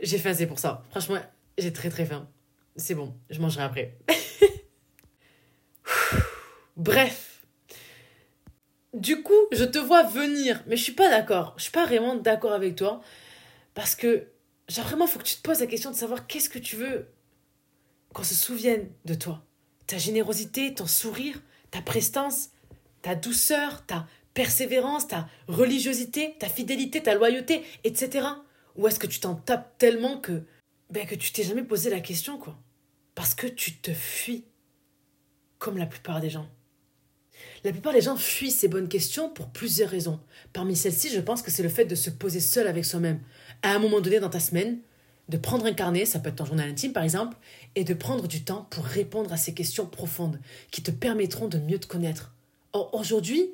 J'ai faim, c'est pour ça. Franchement, j'ai très très faim. C'est bon, je mangerai après. Bref. Du coup, je te vois venir, mais je suis pas d'accord. Je suis pas vraiment d'accord avec toi. Parce que, genre, vraiment, faut que tu te poses la question de savoir qu'est-ce que tu veux qu'on se souvienne de toi. Ta générosité, ton sourire, ta prestance, ta douceur, ta persévérance, ta religiosité, ta fidélité, ta loyauté, etc. Ou est-ce que tu t'en tapes tellement que, ben, que tu t'es jamais posé la question, quoi? Parce que tu te fuis, comme la plupart des gens. La plupart des gens fuient ces bonnes questions pour plusieurs raisons. Parmi celles-ci, je pense que c'est le fait de se poser seul avec soi-même. À un moment donné dans ta semaine, de prendre un carnet, ça peut être ton journal intime par exemple, et de prendre du temps pour répondre à ces questions profondes qui te permettront de mieux te connaître. Or, aujourd'hui,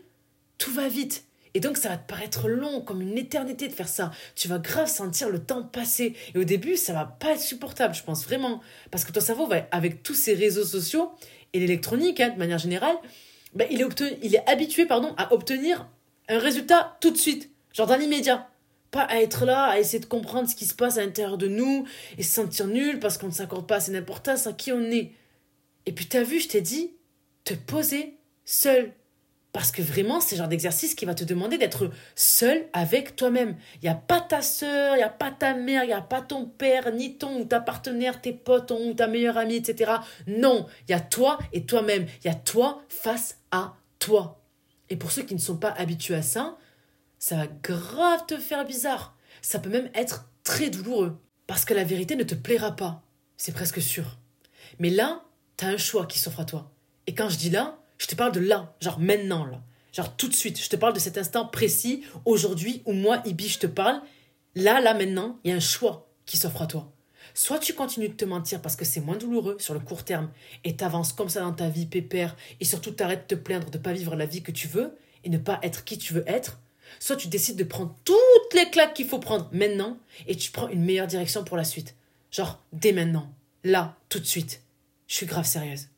tout va vite. Et donc ça va te paraître long, comme une éternité de faire ça. Tu vas grave sentir le temps passer. Et au début, ça va pas être supportable, je pense vraiment. Parce que ton cerveau va, avec tous ces réseaux sociaux, et l'électronique, hein, de manière générale, il, est il est habitué pardon, à obtenir un résultat tout de suite, genre dans l'immédiat. Pas à être là, à essayer de comprendre ce qui se passe à l'intérieur de nous et se sentir nul parce qu'on ne s'accorde pas assez d'importance à qui on est. Et puis t'as vu, je t'ai dit, te poser seul. Parce que vraiment, c'est le genre d'exercice qui va te demander d'être seul avec toi-même. Il n'y a pas ta soeur, il n'y a pas ta mère, il n'y a pas ton père, ni ton ou ta partenaire, tes potes, ton ou ta meilleure amie, etc. Non, il y a toi et toi-même. Il y a toi face à toi. Et pour ceux qui ne sont pas habitués à ça, ça va grave te faire bizarre. Ça peut même être très douloureux. Parce que la vérité ne te plaira pas. C'est presque sûr. Mais là, tu as un choix qui s'offre à toi. Et quand je dis là, je te parle de là, genre maintenant, là. Genre tout de suite. Je te parle de cet instant précis, aujourd'hui, où moi, Ibi, je te parle. Là, là, maintenant, il y a un choix qui s'offre à toi. Soit tu continues de te mentir parce que c'est moins douloureux sur le court terme et t'avances comme ça dans ta vie pépère et surtout t'arrêtes de te plaindre de ne pas vivre la vie que tu veux et ne pas être qui tu veux être. Soit tu décides de prendre toutes les claques qu'il faut prendre maintenant et tu prends une meilleure direction pour la suite. Genre dès maintenant, là, tout de suite. Je suis grave sérieuse.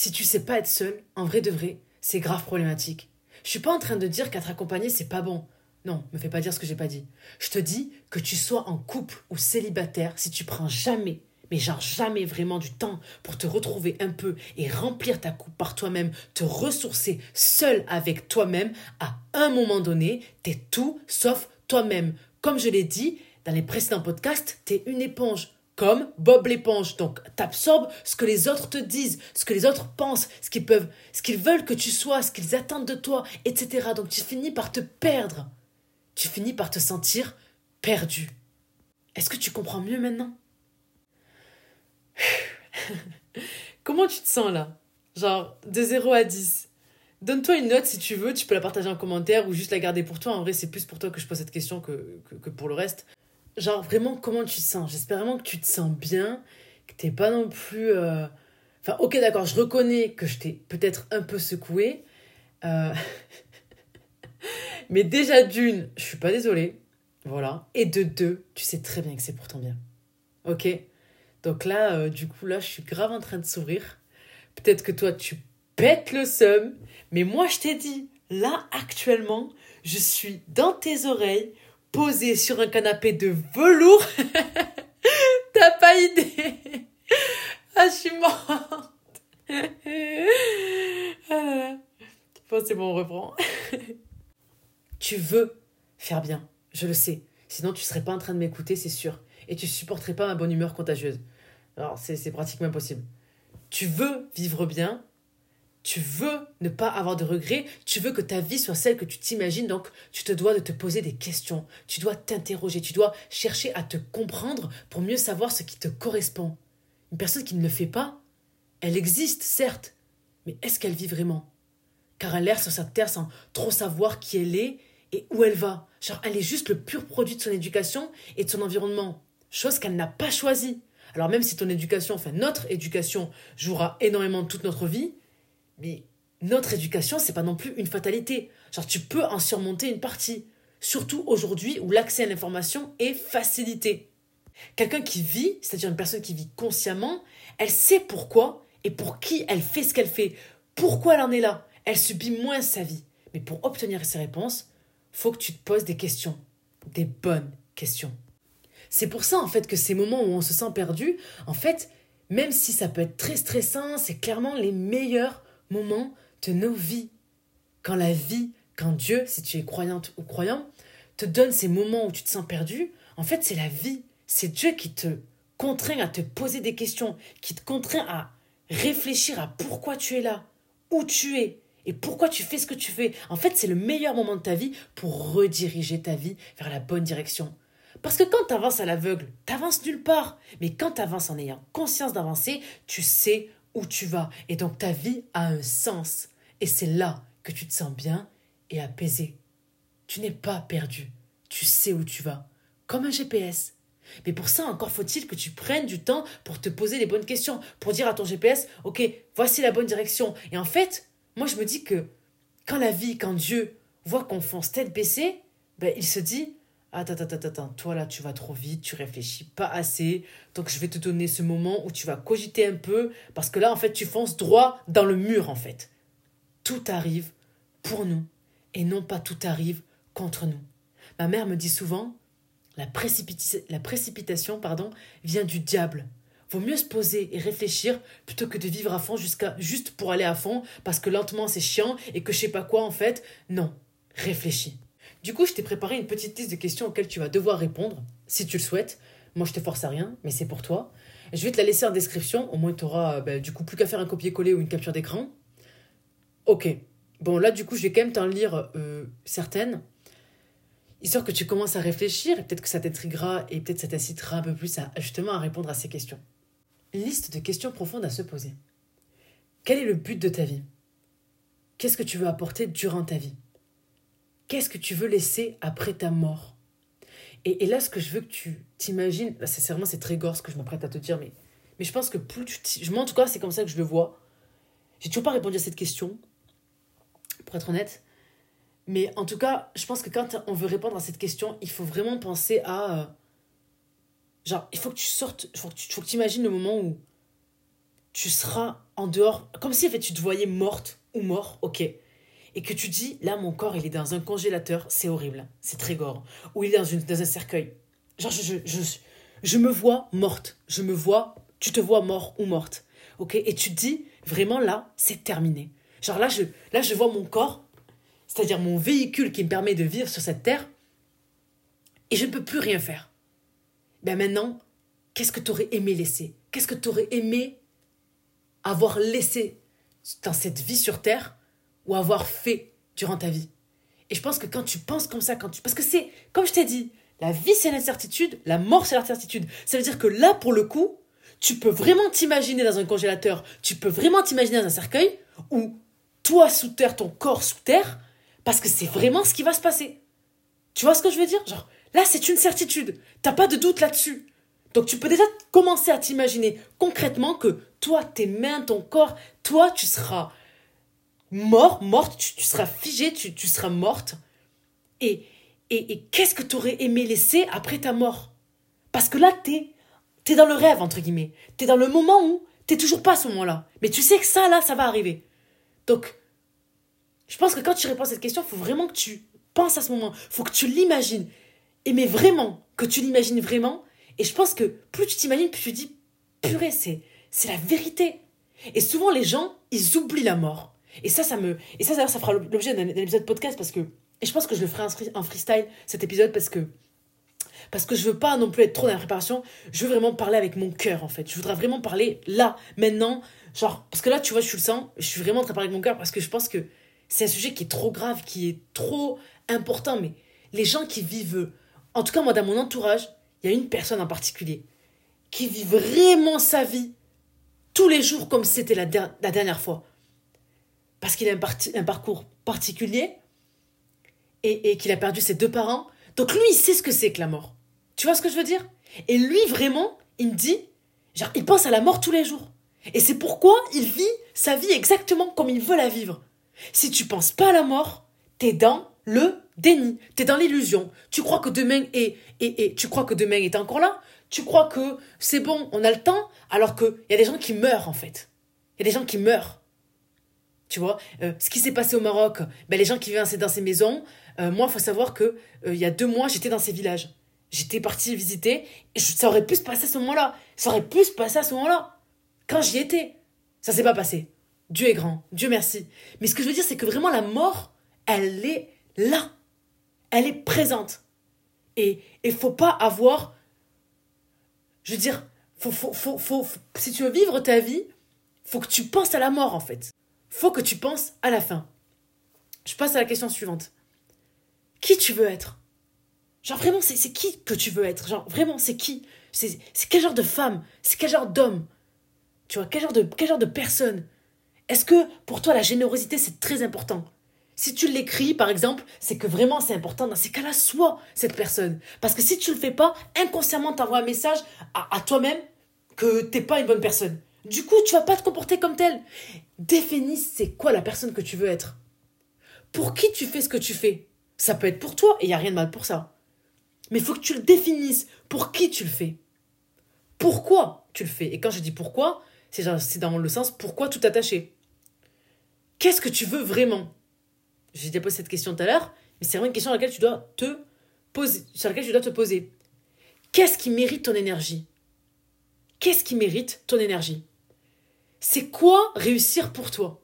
Si tu sais pas être seul, en vrai de vrai, c'est grave problématique. Je suis pas en train de dire qu'être accompagné c'est pas bon. Non, me fais pas dire ce que j'ai pas dit. Je te dis que tu sois en couple ou célibataire, si tu prends jamais, mais genre jamais vraiment du temps pour te retrouver un peu et remplir ta coupe par toi-même, te ressourcer seul avec toi-même, à un moment donné, t'es tout sauf toi-même. Comme je l'ai dit dans les précédents podcasts, t'es une éponge comme Bob l'éponge. Donc, t'absorbes ce que les autres te disent, ce que les autres pensent, ce qu'ils peuvent, ce qu'ils veulent que tu sois, ce qu'ils attendent de toi, etc. Donc, tu finis par te perdre. Tu finis par te sentir perdu. Est-ce que tu comprends mieux maintenant? Comment tu te sens là? Genre, de 0 à 10. Donne-toi une note si tu veux, tu peux la partager en commentaire ou juste la garder pour toi. En vrai, c'est plus pour toi que je pose cette question que, que pour le reste genre vraiment comment tu te sens? J'espère vraiment que tu te sens bien, que t'es pas non plus... Euh, enfin ok d'accord, je reconnais que je t'ai peut-être un peu secoué. Euh, mais déjà d'une, je suis pas désolée. Voilà. Et de deux, tu sais très bien que c'est pour ton bien. Ok? Donc là, euh, du coup, là, je suis grave en train de sourire. Peut-être que toi, tu pètes le seum. Mais moi, je t'ai dit, là, actuellement, je suis dans tes oreilles posé sur un canapé de velours. T'as pas idée. Ah, je suis morte. Bon, c'est bon, on reprend. tu veux faire bien, je le sais. Sinon, tu serais pas en train de m'écouter, c'est sûr. Et tu supporterais pas ma bonne humeur contagieuse. Alors, c'est pratiquement impossible. Tu veux vivre bien, tu veux ne pas avoir de regrets, tu veux que ta vie soit celle que tu t'imagines, donc tu te dois de te poser des questions, tu dois t'interroger, tu dois chercher à te comprendre pour mieux savoir ce qui te correspond. Une personne qui ne le fait pas, elle existe, certes, mais est-ce qu'elle vit vraiment? Car elle erre sur sa terre sans trop savoir qui elle est et où elle va. Genre, elle est juste le pur produit de son éducation et de son environnement, chose qu'elle n'a pas choisie. Alors même si ton éducation, enfin notre éducation, jouera énormément toute notre vie, mais notre éducation, c'est pas non plus une fatalité. Genre, tu peux en surmonter une partie. Surtout aujourd'hui où l'accès à l'information est facilité. Quelqu'un qui vit, c'est-à-dire une personne qui vit consciemment, elle sait pourquoi et pour qui elle fait ce qu'elle fait. Pourquoi elle en est là? Elle subit moins sa vie. Mais pour obtenir ces réponses, faut que tu te poses des questions. Des bonnes questions. C'est pour ça, en fait, que ces moments où on se sent perdu, en fait, même si ça peut être très stressant, c'est clairement les meilleurs moments de nos vies. Quand la vie, quand Dieu, si tu es croyante ou croyant, te donne ces moments où tu te sens perdu, en fait, c'est la vie. C'est Dieu qui te contraint à te poser des questions, qui te contraint à réfléchir à pourquoi tu es là, où tu es et pourquoi tu fais ce que tu fais. En fait, c'est le meilleur moment de ta vie pour rediriger ta vie vers la bonne direction. Parce que quand tu avances à l'aveugle, tu avances nulle part. Mais quand tu avances en ayant conscience d'avancer, tu sais où tu vas. Et donc ta vie a un sens. Et c'est là que tu te sens bien et apaisé. Tu n'es pas perdu. Tu sais où tu vas. Comme un GPS. Mais pour ça, encore faut-il que tu prennes du temps pour te poser les bonnes questions, pour dire à ton GPS, ok, voici la bonne direction. Et en fait, moi je me dis que quand la vie, quand Dieu voit qu'on fonce tête baissée, ben, il se dit, Attends, attends, attends, toi là, tu vas trop vite, tu réfléchis pas assez. Donc, je vais te donner ce moment où tu vas cogiter un peu, parce que là, en fait, tu fonces droit dans le mur, en fait. Tout arrive pour nous, et non pas tout arrive contre nous. Ma mère me dit souvent, la, la précipitation pardon, vient du diable. Vaut mieux se poser et réfléchir plutôt que de vivre à fond jusqu'à juste pour aller à fond parce que lentement c'est chiant et que je sais pas quoi en fait. Non, réfléchis. Du coup, je t'ai préparé une petite liste de questions auxquelles tu vas devoir répondre, si tu le souhaites. Moi, je te force à rien, mais c'est pour toi. Je vais te la laisser en description, au moins tu auras euh, bah, du coup plus qu'à faire un copier-coller ou une capture d'écran. Ok. Bon, là, du coup, je vais quand même t'en lire euh, certaines, histoire que tu commences à réfléchir, et peut-être que ça t'intriguera, et peut-être ça t'incitera un peu plus à répondre à ces questions. Liste de questions profondes à se poser. Quel est le but de ta vie? Qu'est-ce que tu veux apporter durant ta vie? Qu'est-ce que tu veux laisser après ta mort? Et, là, ce que je veux que tu t'imagines, là, c'est c'est très gore ce que je m'apprête à te dire, mais, mais je pense que plus tu. Moi, en tout cas, c'est comme ça que je le vois. J'ai toujours pas répondu à cette question, pour être honnête. Mais en tout cas, je pense que quand on veut répondre à cette question, il faut vraiment penser à. Euh, genre, il faut que tu sortes, il faut que tu imagines le moment où tu seras en dehors, comme si en fait tu te voyais morte ou mort, ok et que tu dis, là, mon corps, il est dans un congélateur, c'est horrible, c'est très gore, ou il est dans, une, dans un cercueil. Genre, je, je, je, me vois morte, je me vois, tu te vois mort ou morte, ok? Et tu te dis, vraiment, là, c'est terminé. Genre, là je, là, je vois mon corps, c'est-à-dire mon véhicule qui me permet de vivre sur cette terre, et je ne peux plus rien faire. Ben maintenant, qu'est-ce que tu aurais aimé laisser? Qu'est-ce que tu aurais aimé avoir laissé dans cette vie sur terre? Ou avoir fait durant ta vie. Et je pense que quand tu penses comme ça, quand tu... parce que c'est, comme je t'ai dit, la vie c'est l'incertitude, la mort c'est l'incertitude. Ça veut dire que là, pour le coup, tu peux vraiment t'imaginer dans un congélateur, tu peux vraiment t'imaginer dans un cercueil, ou toi sous terre, ton corps sous terre, parce que c'est vraiment ce qui va se passer. Tu vois ce que je veux dire? Genre, là c'est une certitude, t'as pas de doute là-dessus. Donc tu peux déjà commencer à t'imaginer concrètement que toi, tes mains, ton corps, toi, tu seras mort, morte, tu, seras figée, tu, seras morte. Et, et, et qu'est-ce que tu aurais aimé laisser après ta mort? Parce que là, t'es es dans le rêve, entre guillemets. T'es dans le moment où t'es toujours pas à ce moment-là. Mais tu sais que ça, là, ça va arriver. Donc, je pense que quand tu réponds à cette question, il faut vraiment que tu penses à ce moment. Faut que tu l'imagines. Et mais vraiment, que tu l'imagines vraiment. Et je pense que plus tu t'imagines, plus tu dis, purée, c'est la vérité. Et souvent, les gens, ils oublient la mort. Et ça, ça me. Et ça, ça fera l'objet d'un épisode podcast parce que. Et je pense que je le ferai en freestyle, cet épisode, parce que. Parce que je veux pas non plus être trop dans la préparation. Je veux vraiment parler avec mon cœur, en fait. Je voudrais vraiment parler là, maintenant. Genre, parce que là, tu vois, je suis le sang. Je suis vraiment en train de parler avec mon cœur parce que je pense que c'est un sujet qui est trop grave, qui est trop important. Mais les gens qui vivent. En tout cas, moi, dans mon entourage, il y a une personne en particulier qui vit vraiment sa vie tous les jours comme c'était la dernière fois parce qu'il a un, parcours particulier et, qu'il a perdu ses deux parents. Donc lui, il sait ce que c'est que la mort. Tu vois ce que je veux dire? Et lui, vraiment, il me dit, genre, il pense à la mort tous les jours. Et c'est pourquoi il vit sa vie exactement comme il veut la vivre. Si tu penses pas à la mort, t'es dans le déni, t'es dans l'illusion. Tu crois que demain est, tu crois que demain est encore là? Tu crois que c'est bon, on a le temps, alors qu'il y a des gens qui meurent en fait. Il y a des gens qui meurent. Tu vois, euh, ce qui s'est passé au Maroc, ben, les gens qui vivaient dans ces maisons, euh, moi, il faut savoir que euh, il y a deux mois, j'étais dans ces villages. J'étais partie visiter, et ça aurait pu se passer à ce moment-là. Ça aurait pu se passer à ce moment-là. Quand j'y étais. Ça s'est pas passé. Dieu est grand. Dieu merci. Mais ce que je veux dire, c'est que vraiment, la mort, elle est là. Elle est présente. Et il faut pas avoir. Je veux dire, faut, faut, faut, si tu veux vivre ta vie, faut que tu penses à la mort, en fait faut que tu penses à la fin. Je passe à la question suivante. Qui tu veux être? Genre vraiment, c'est qui que tu veux être? Genre vraiment, c'est qui? C'est quel genre de femme? C'est quel genre d'homme? Tu vois, quel genre de, personne? Est-ce que pour toi la générosité c'est très important? Si tu l'écris par exemple, c'est que vraiment c'est important. Dans ces cas-là, sois cette personne. Parce que si tu le fais pas, inconsciemment t'envoies un message à, à toi-même que t'es pas une bonne personne. Du coup, tu vas pas te comporter comme tel. Définis c'est quoi la personne que tu veux être. Pour qui tu fais ce que tu fais Ça peut être pour toi et il n'y a rien de mal pour ça. Mais il faut que tu le définisses. Pour qui tu le fais Pourquoi tu le fais Et quand je dis pourquoi, c'est dans le sens pourquoi tout attaché Qu'est-ce que tu veux vraiment? J'ai déjà posé cette question tout à l'heure, mais c'est vraiment une question à laquelle tu dois te poser, sur laquelle tu dois te poser. Qu'est-ce qui mérite ton énergie? Qu'est-ce qui mérite ton énergie? C'est quoi réussir pour toi?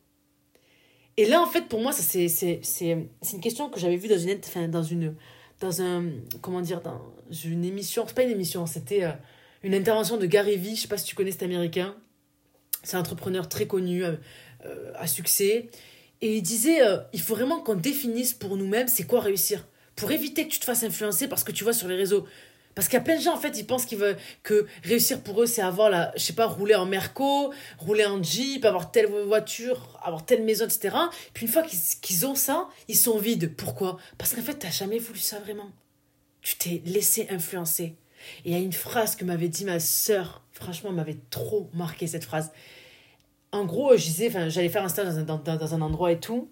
Et là, en fait, pour moi, ça c'est, c'est, c'est, une question que j'avais vue dans une, enfin, dans une, dans un, comment dire, dans une émission, c'est pas une émission, c'était euh, une intervention de Gary Vee, je sais pas si tu connais cet américain, c'est un entrepreneur très connu, euh, euh, à succès, et il disait, il faut vraiment qu'on définisse pour nous-mêmes c'est quoi réussir, pour éviter que tu te fasses influencer parce que tu vois sur les réseaux, parce qu'il y a plein de gens, en fait, ils pensent qu'ils veulent, que réussir pour eux, c'est avoir la, je sais pas, rouler en Merco, rouler en Jeep, avoir telle voiture, avoir telle maison, etc. Puis une fois qu'ils ont ça, ils sont vides. Pourquoi? Parce qu'en fait, t'as jamais voulu ça vraiment. Tu t'es laissé influencer. Et il y a une phrase que m'avait dit ma sœur, franchement, m'avait trop marqué cette phrase. En gros, je disais, j'allais faire un stage dans un endroit et tout.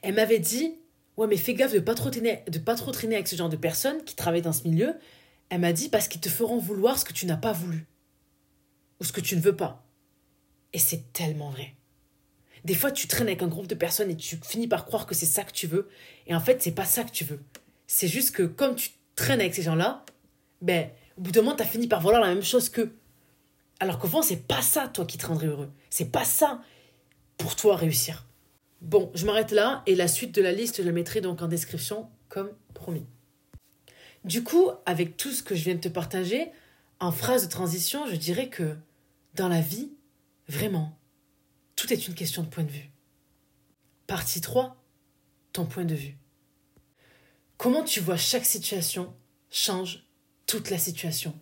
Elle m'avait dit, Ouais, mais fais gaffe de pas trop traîner, de pas trop traîner avec ce genre de personnes qui travaillent dans ce milieu. Elle m'a dit parce qu'ils te feront vouloir ce que tu n'as pas voulu. Ou ce que tu ne veux pas. Et c'est tellement vrai. Des fois, tu traînes avec un groupe de personnes et tu finis par croire que c'est ça que tu veux. Et en fait, c'est pas ça que tu veux. C'est juste que comme tu traînes avec ces gens-là, ben, au bout d'un moment, tu as fini par vouloir la même chose qu'eux. Alors qu'au fond, c'est pas ça, toi, qui te rendrait heureux. C'est pas ça pour toi réussir. Bon, je m'arrête là et la suite de la liste, je la mettrai donc en description comme promis. Du coup, avec tout ce que je viens de te partager, en phrase de transition, je dirais que dans la vie, vraiment, tout est une question de point de vue. Partie 3, ton point de vue. Comment tu vois chaque situation change toute la situation.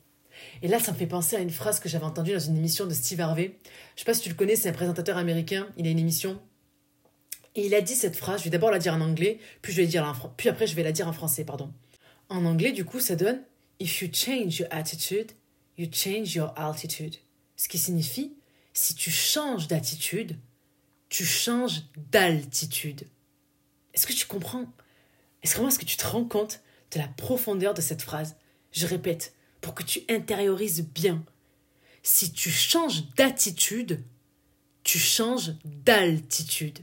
Et là, ça me fait penser à une phrase que j'avais entendue dans une émission de Steve Harvey. Je sais pas si tu le connais, c'est un présentateur américain. Il a une émission et il a dit cette phrase, je vais d'abord la dire en anglais, puis, je vais dire puis après je vais la dire en français, pardon. En anglais, du coup, ça donne If you change your attitude, you change your altitude. Ce qui signifie, si tu changes d'attitude, tu changes d'altitude. Est-ce que tu comprends? Est-ce vraiment est-ce que tu te rends compte de la profondeur de cette phrase? Je répète, pour que tu intériorises bien. Si tu changes d'attitude, tu changes d'altitude.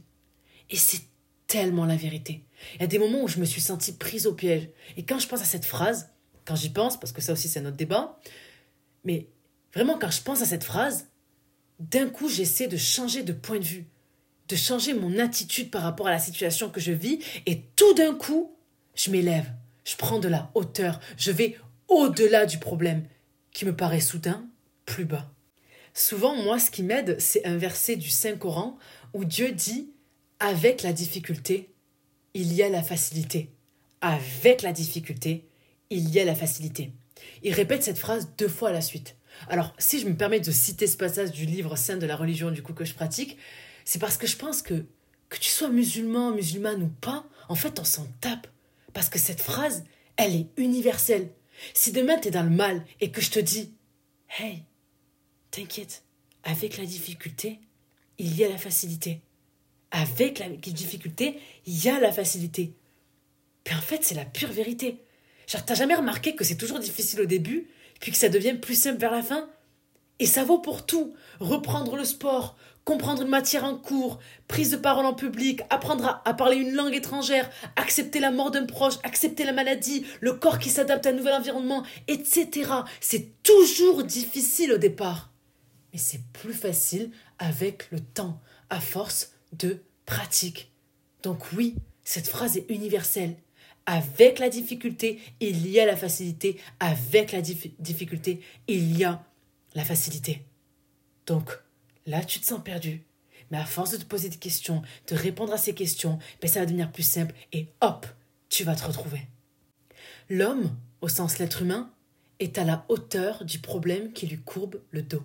Et c'est tellement la vérité. Il y a des moments où je me suis sentie prise au piège. Et quand je pense à cette phrase, quand j'y pense, parce que ça aussi c'est un autre débat, mais vraiment quand je pense à cette phrase, d'un coup j'essaie de changer de point de vue, de changer mon attitude par rapport à la situation que je vis, et tout d'un coup, je m'élève, je prends de la hauteur, je vais au-delà du problème qui me paraît soudain plus bas. Souvent, moi, ce qui m'aide, c'est un verset du Saint-Coran où Dieu dit avec la difficulté, il y a la facilité. Avec la difficulté, il y a la facilité. Il répète cette phrase deux fois à la suite. Alors, si je me permets de citer ce passage du livre Saint de la religion du coup que je pratique, c'est parce que je pense que que tu sois musulman, musulmane ou pas, en fait, on s'en tape. Parce que cette phrase, elle est universelle. Si demain tu es dans le mal et que je te dis Hey, t'inquiète, avec la difficulté, il y a la facilité avec la difficulté, il y a la facilité. Mais en fait, c'est la pure vérité. Genre, t'as jamais remarqué que c'est toujours difficile au début, puis que ça devient plus simple vers la fin? Et ça vaut pour tout. Reprendre le sport, comprendre une matière en cours, prise de parole en public, apprendre à, parler une langue étrangère, accepter la mort d'un proche, accepter la maladie, le corps qui s'adapte à un nouvel environnement, etc. C'est toujours difficile au départ. Mais c'est plus facile avec le temps, à force de pratique. Donc oui, cette phrase est universelle. Avec la difficulté, il y a la facilité. Avec la difficulté, il y a la facilité. Donc là, tu te sens perdu. Mais à force de te poser des questions, de répondre à ces questions, ben, ça va devenir plus simple et hop, tu vas te retrouver. L'homme, au sens l'être humain, est à la hauteur du problème qui lui courbe le dos.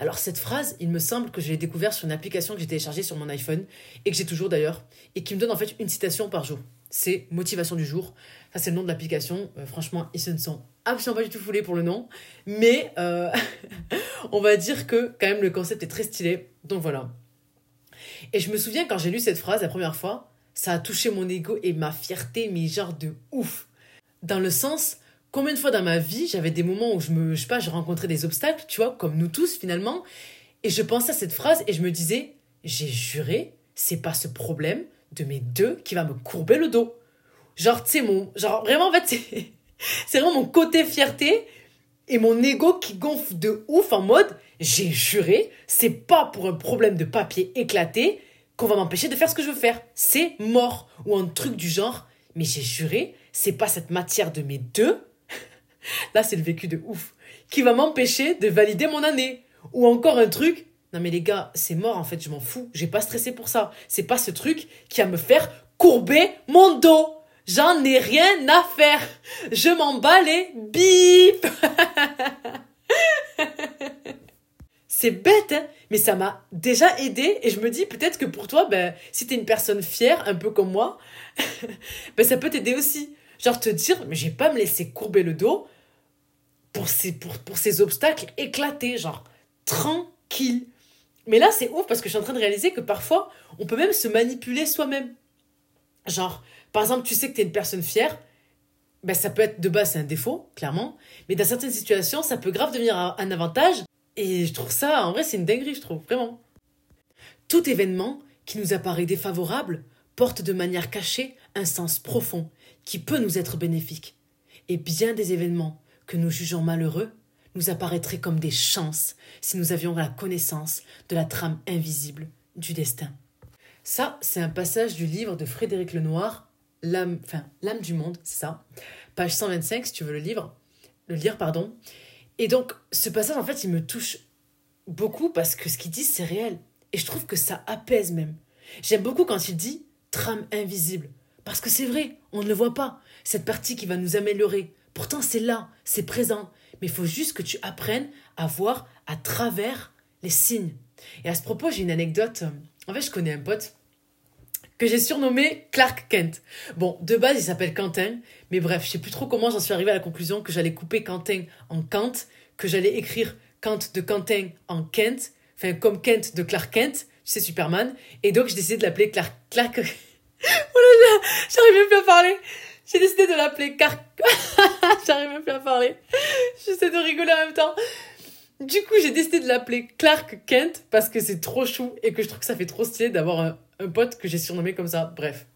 Alors cette phrase, il me semble que je l'ai découverte sur une application que j'ai téléchargée sur mon iPhone et que j'ai toujours d'ailleurs et qui me donne en fait une citation par jour. C'est motivation du jour. Ça c'est le nom de l'application. Euh, franchement, ils se ne sont absolument pas du tout foulés pour le nom, mais euh, on va dire que quand même le concept est très stylé. Donc voilà. Et je me souviens quand j'ai lu cette phrase la première fois, ça a touché mon ego et ma fierté, mais genre de ouf. Dans le sens, combien de fois dans ma vie, j'avais des moments où je me, je sais pas, je rencontrais des obstacles, tu vois, comme nous tous finalement, et je pensais à cette phrase et je me disais, j'ai juré, c'est pas ce problème de mes deux qui va me courber le dos. Genre, tu sais, mon, genre, vraiment, en fait, c'est, vraiment mon côté fierté et mon ego qui gonfle de ouf en mode, j'ai juré, c'est pas pour un problème de papier éclaté qu'on va m'empêcher de faire ce que je veux faire. C'est mort. Ou un truc du genre, mais j'ai juré, c'est pas cette matière de mes deux, là c'est le vécu de ouf, qui va m'empêcher de valider mon année. Ou encore un truc, non mais les gars, c'est mort en fait, je m'en fous, j'ai pas stressé pour ça. C'est pas ce truc qui va me faire courber mon dos. J'en ai rien à faire. Je m'en bats les bip. c'est bête, hein mais ça m'a déjà aidé et je me dis peut-être que pour toi, ben, si t'es une personne fière, un peu comme moi, ben, ça peut t'aider aussi. Genre te dire, mais je vais pas me laisser courber le dos pour ces, pour, pour ces obstacles éclatés, genre tranquille. Mais là, c'est ouf parce que je suis en train de réaliser que parfois, on peut même se manipuler soi-même. Genre, par exemple, tu sais que tu es une personne fière, ben, ça peut être de base, un défaut, clairement. Mais dans certaines situations, ça peut grave devenir un avantage. Et je trouve ça, en vrai, c'est une dinguerie, je trouve, vraiment. Tout événement qui nous apparaît défavorable porte de manière cachée un sens profond qui peut nous être bénéfique. Et bien des événements que nous jugeons malheureux nous apparaîtraient comme des chances si nous avions la connaissance de la trame invisible du destin. Ça, c'est un passage du livre de Frédéric Lenoir, L'âme, enfin, du monde, c'est ça. Page 125, si tu veux le livre, le lire, pardon. Et donc, ce passage, en fait, il me touche beaucoup parce que ce qu'il dit, c'est réel. Et je trouve que ça apaise même. J'aime beaucoup quand il dit trame invisible. Parce que c'est vrai, on ne le voit pas. Cette partie qui va nous améliorer. Pourtant, c'est là, c'est présent. Mais il faut juste que tu apprennes à voir à travers les signes. Et à ce propos, j'ai une anecdote. En fait, je connais un pote que j'ai surnommé Clark Kent. Bon, de base, il s'appelle Quentin, mais bref, je sais plus trop comment j'en suis arrivé à la conclusion que j'allais couper Quentin en Kent, que j'allais écrire Kent de Quentin en Kent, enfin comme Kent de Clark Kent, tu sais, Superman, et donc j'ai décidé de l'appeler Clark... Clark... oh là là, j'arrive même plus à parler J'ai décidé de l'appeler Clark... j'arrive même plus à parler J'essaie de rigoler en même temps du coup, j'ai décidé de l'appeler Clark Kent parce que c'est trop chou et que je trouve que ça fait trop stylé d'avoir un, un pote que j'ai surnommé comme ça. Bref.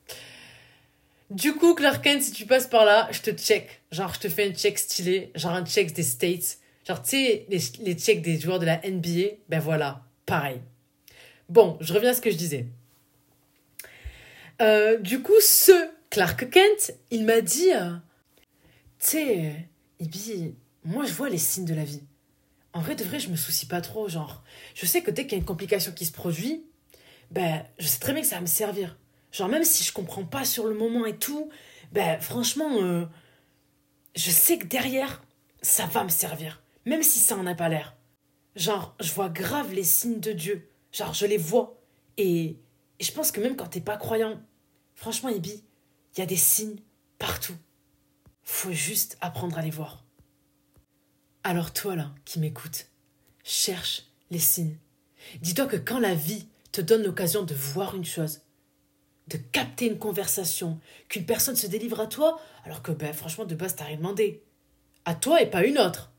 Du coup, Clark Kent, si tu passes par là, je te check. Genre, je te fais un check stylé, genre un check des States. Genre, tu sais, les, les checks des joueurs de la NBA, ben voilà, pareil. Bon, je reviens à ce que je disais. Euh, du coup, ce Clark Kent, il m'a dit, euh, tu sais, Ibi, moi je vois les signes de la vie. En vrai, de vrai, je me soucie pas trop, genre, je sais que dès qu'il y a une complication qui se produit, ben, je sais très bien que ça va me servir. Genre, même si je comprends pas sur le moment et tout, ben, franchement, euh, je sais que derrière, ça va me servir. Même si ça en a pas l'air. Genre, je vois grave les signes de Dieu. Genre, je les vois. Et, et je pense que même quand t'es pas croyant, franchement, Ibi, il y a des signes partout. Faut juste apprendre à les voir. Alors toi là, qui m'écoutes, cherche les signes. Dis-toi que quand la vie te donne l'occasion de voir une chose, de capter une conversation, qu'une personne se délivre à toi, alors que ben, franchement de base t'as rien demandé. À toi et pas une autre.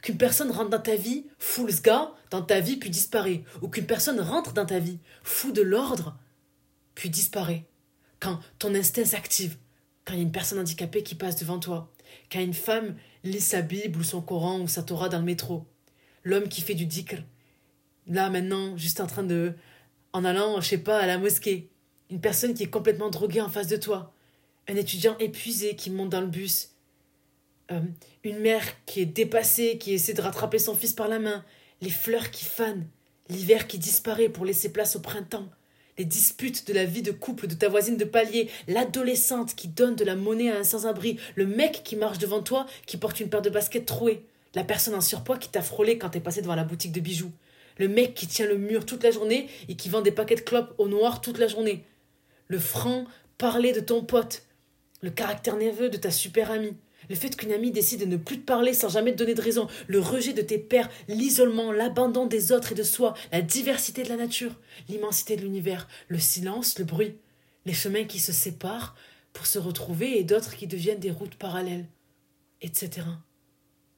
Qu'une personne rentre dans ta vie, fout ce gars, dans ta vie, puis disparaît. Ou qu'une personne rentre dans ta vie, fout de l'ordre, puis disparaît. Quand ton instinct s'active, quand il y a une personne handicapée qui passe devant toi, quand une femme lit sa Bible ou son Coran ou sa Torah dans le métro, l'homme qui fait du dhikr, là maintenant, juste en train de en allant, je sais pas, à la mosquée. Une personne qui est complètement droguée en face de toi. Un étudiant épuisé qui monte dans le bus. Euh, une mère qui est dépassée, qui essaie de rattraper son fils par la main. Les fleurs qui fanent. L'hiver qui disparaît pour laisser place au printemps. Les disputes de la vie de couple de ta voisine de palier. L'adolescente qui donne de la monnaie à un sans-abri. Le mec qui marche devant toi qui porte une paire de baskets trouées. La personne en surpoids qui t'a frôlé quand t'es passé devant la boutique de bijoux le mec qui tient le mur toute la journée et qui vend des paquets de clopes au noir toute la journée, le franc parler de ton pote, le caractère nerveux de ta super amie, le fait qu'une amie décide de ne plus te parler sans jamais te donner de raison, le rejet de tes pères, l'isolement, l'abandon des autres et de soi, la diversité de la nature, l'immensité de l'univers, le silence, le bruit, les chemins qui se séparent pour se retrouver et d'autres qui deviennent des routes parallèles, etc.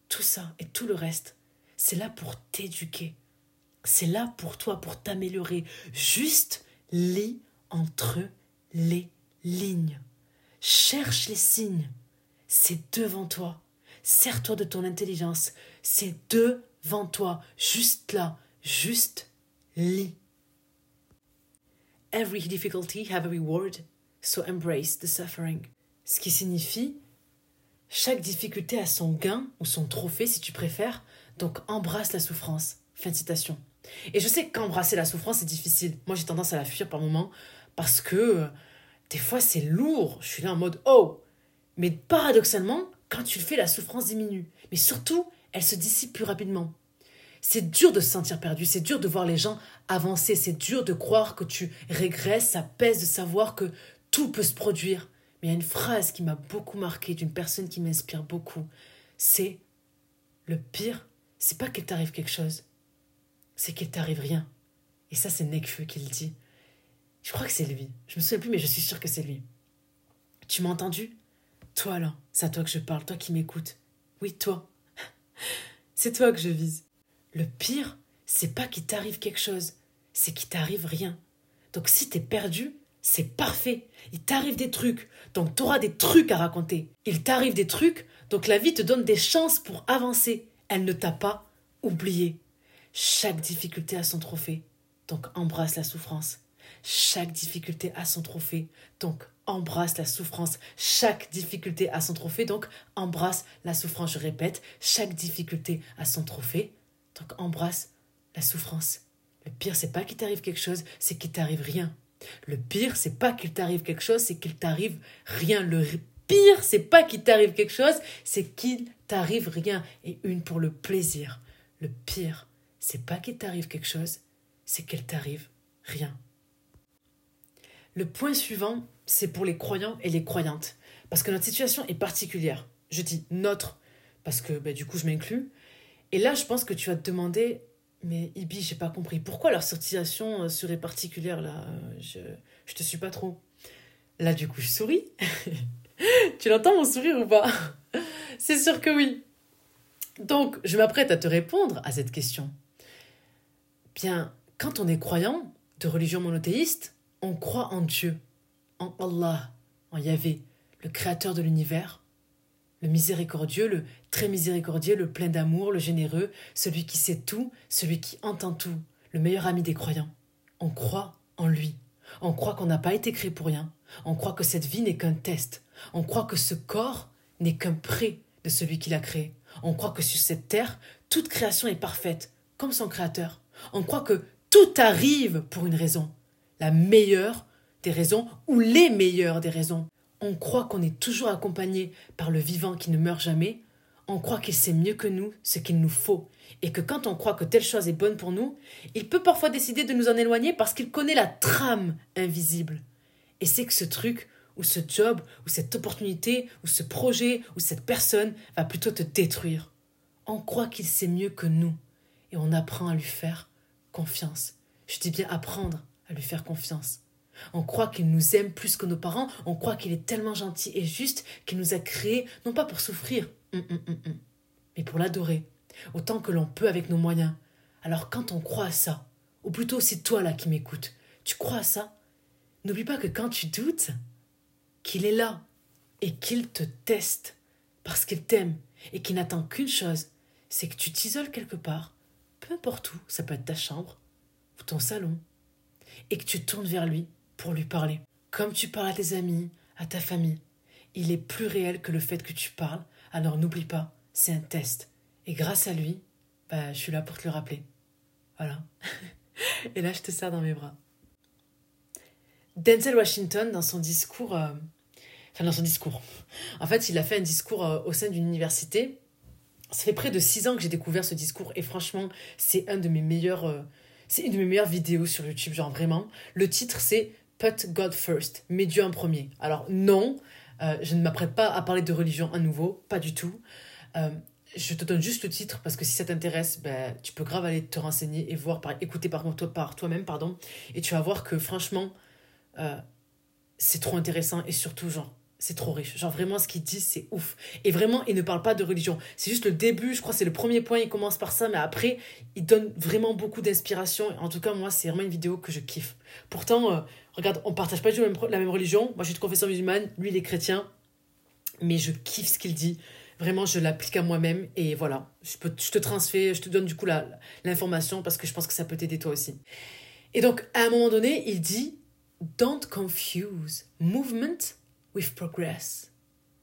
Tout ça et tout le reste, c'est là pour t'éduquer. C'est là pour toi, pour t'améliorer. Juste lis entre les lignes. Cherche les signes. C'est devant toi. Sers-toi de ton intelligence. C'est devant toi. Juste là. Juste lis. Every difficulty have a reward, so embrace the suffering. Ce qui signifie chaque difficulté a son gain ou son trophée si tu préfères, donc embrasse la souffrance. Fin de citation. Et je sais qu'embrasser la souffrance c'est difficile. Moi j'ai tendance à la fuir par moments parce que euh, des fois c'est lourd. Je suis là en mode oh. Mais paradoxalement, quand tu le fais, la souffrance diminue. Mais surtout, elle se dissipe plus rapidement. C'est dur de se sentir perdu, c'est dur de voir les gens avancer, c'est dur de croire que tu régresses, ça pèse de savoir que tout peut se produire. Mais il y a une phrase qui m'a beaucoup marqué d'une personne qui m'inspire beaucoup. C'est le pire, c'est pas qu'il t'arrive quelque chose, c'est qu'il t'arrive rien. Et ça, c'est Nekfeu qui le dit. Je crois que c'est lui. Je me souviens plus, mais je suis sûre que c'est lui. Tu m'as entendu? Toi là, c'est à toi que je parle, toi qui m'écoutes. Oui, toi. c'est toi que je vise. Le pire, c'est pas qu'il t'arrive quelque chose, c'est qu'il t'arrive rien. Donc si t'es perdu, c'est parfait. Il t'arrive des trucs, donc t'auras des trucs à raconter. Il t'arrive des trucs, donc la vie te donne des chances pour avancer. Elle ne t'a pas oublié. Chaque difficulté a son trophée, donc embrasse la souffrance. Chaque difficulté a son trophée, donc embrasse la souffrance. Chaque difficulté a son trophée, donc embrasse la souffrance. Je répète, chaque difficulté a son trophée, donc embrasse la souffrance. Le pire, c'est pas qu'il t'arrive quelque chose, c'est qu'il t'arrive rien. Le pire, c'est pas qu'il t'arrive quelque chose, c'est qu'il t'arrive rien. Le pire, c'est pas qu'il t'arrive quelque chose, c'est qu'il t'arrive rien. Et une pour le plaisir. Le pire, c'est pas qu'il t'arrive quelque chose, c'est qu'il t'arrive rien. Le point suivant, c'est pour les croyants et les croyantes. Parce que notre situation est particulière. Je dis notre, parce que bah, du coup je m'inclus. Et là, je pense que tu vas te demander, mais Ibi, j'ai pas compris. Pourquoi leur situation euh, serait particulière là? Je, je te suis pas trop. Là, du coup, je souris. tu l'entends mon sourire ou pas? C'est sûr que oui. Donc, je m'apprête à te répondre à cette question. Bien, quand on est croyant de religion monothéiste, on croit en Dieu, en Allah, en Yahvé, le créateur de l'univers, le miséricordieux, le très miséricordieux, le plein d'amour, le généreux, celui qui sait tout, celui qui entend tout, le meilleur ami des croyants. On croit en lui. On croit qu'on n'a pas été créé pour rien. On croit que cette vie n'est qu'un test. On croit que ce corps n'est qu'un prêt de celui qui l'a créé. On croit que sur cette terre, toute création est parfaite, comme son créateur. On croit que tout arrive pour une raison. La meilleure des raisons ou les meilleures des raisons on croit qu'on est toujours accompagné par le vivant qui ne meurt jamais, on croit qu'il sait mieux que nous ce qu'il nous faut, et que quand on croit que telle chose est bonne pour nous, il peut parfois décider de nous en éloigner parce qu'il connaît la trame invisible. Et c'est que ce truc, ou ce job, ou cette opportunité, ou ce projet, ou cette personne va plutôt te détruire. On croit qu'il sait mieux que nous, et on apprend à lui faire confiance. Je dis bien apprendre à lui faire confiance. On croit qu'il nous aime plus que nos parents, on croit qu'il est tellement gentil et juste qu'il nous a créés, non pas pour souffrir, hum, hum, hum, mais pour l'adorer, autant que l'on peut avec nos moyens. Alors quand on croit à ça, ou plutôt c'est toi là qui m'écoutes, tu crois à ça? N'oublie pas que quand tu doutes, qu'il est là et qu'il te teste parce qu'il t'aime et qu'il n'attend qu'une chose, c'est que tu t'isoles quelque part, peu importe où, ça peut être ta chambre ou ton salon, et que tu tournes vers lui pour lui parler. Comme tu parles à tes amis, à ta famille, il est plus réel que le fait que tu parles, alors n'oublie pas, c'est un test. Et grâce à lui, bah, je suis là pour te le rappeler. Voilà. Et là, je te serre dans mes bras. Denzel Washington, dans son discours, euh, enfin dans son discours, en fait, il a fait un discours euh, au sein d'une université. Ça fait près de six ans que j'ai découvert ce discours et franchement, c'est un de mes meilleurs, euh, c'est une de mes meilleures vidéos sur YouTube, genre vraiment. Le titre, c'est Put God First, mets Dieu en premier. Alors non, euh, je ne m'apprête pas à parler de religion à nouveau, pas du tout. Euh, je te donne juste le titre parce que si ça t'intéresse, ben, tu peux grave aller te renseigner et voir, par, écouter par, toi, par toi-même, pardon, et tu vas voir que franchement, euh, c'est trop intéressant et surtout, genre, c'est trop riche. Genre vraiment, ce qu'il dit, c'est ouf. Et vraiment, il ne parle pas de religion. C'est juste le début, je crois, c'est le premier point, il commence par ça, mais après, il donne vraiment beaucoup d'inspiration. En tout cas, moi, c'est vraiment une vidéo que je kiffe. Pourtant, euh, regarde, on partage pas du même, la même religion. Moi, je suis de confession musulmane, lui, il est chrétien. Mais je kiffe ce qu'il dit. Vraiment, je l'applique à moi-même. Et voilà, je, peux, je te transfère, je te donne du coup l'information parce que je pense que ça peut t'aider toi aussi. Et donc, à un moment donné, il dit Don't confuse movement with progress.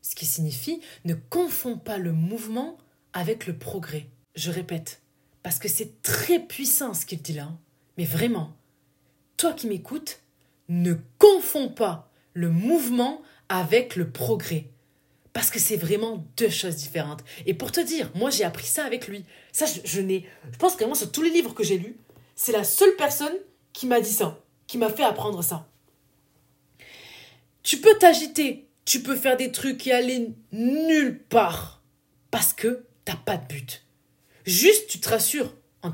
Ce qui signifie ne confonds pas le mouvement avec le progrès. Je répète, parce que c'est très puissant ce qu'il dit là. Mais vraiment, toi qui m'écoutes, ne confonds pas le mouvement avec le progrès. Parce que c'est vraiment deux choses différentes. Et pour te dire, moi j'ai appris ça avec lui. Ça, je, n'ai. Je pense que vraiment sur tous les livres que j'ai lus, c'est la seule personne qui m'a dit ça, qui m'a fait apprendre ça. Tu peux t'agiter, tu peux faire des trucs et aller nulle part parce que t'as pas de but. Juste, tu te rassures en,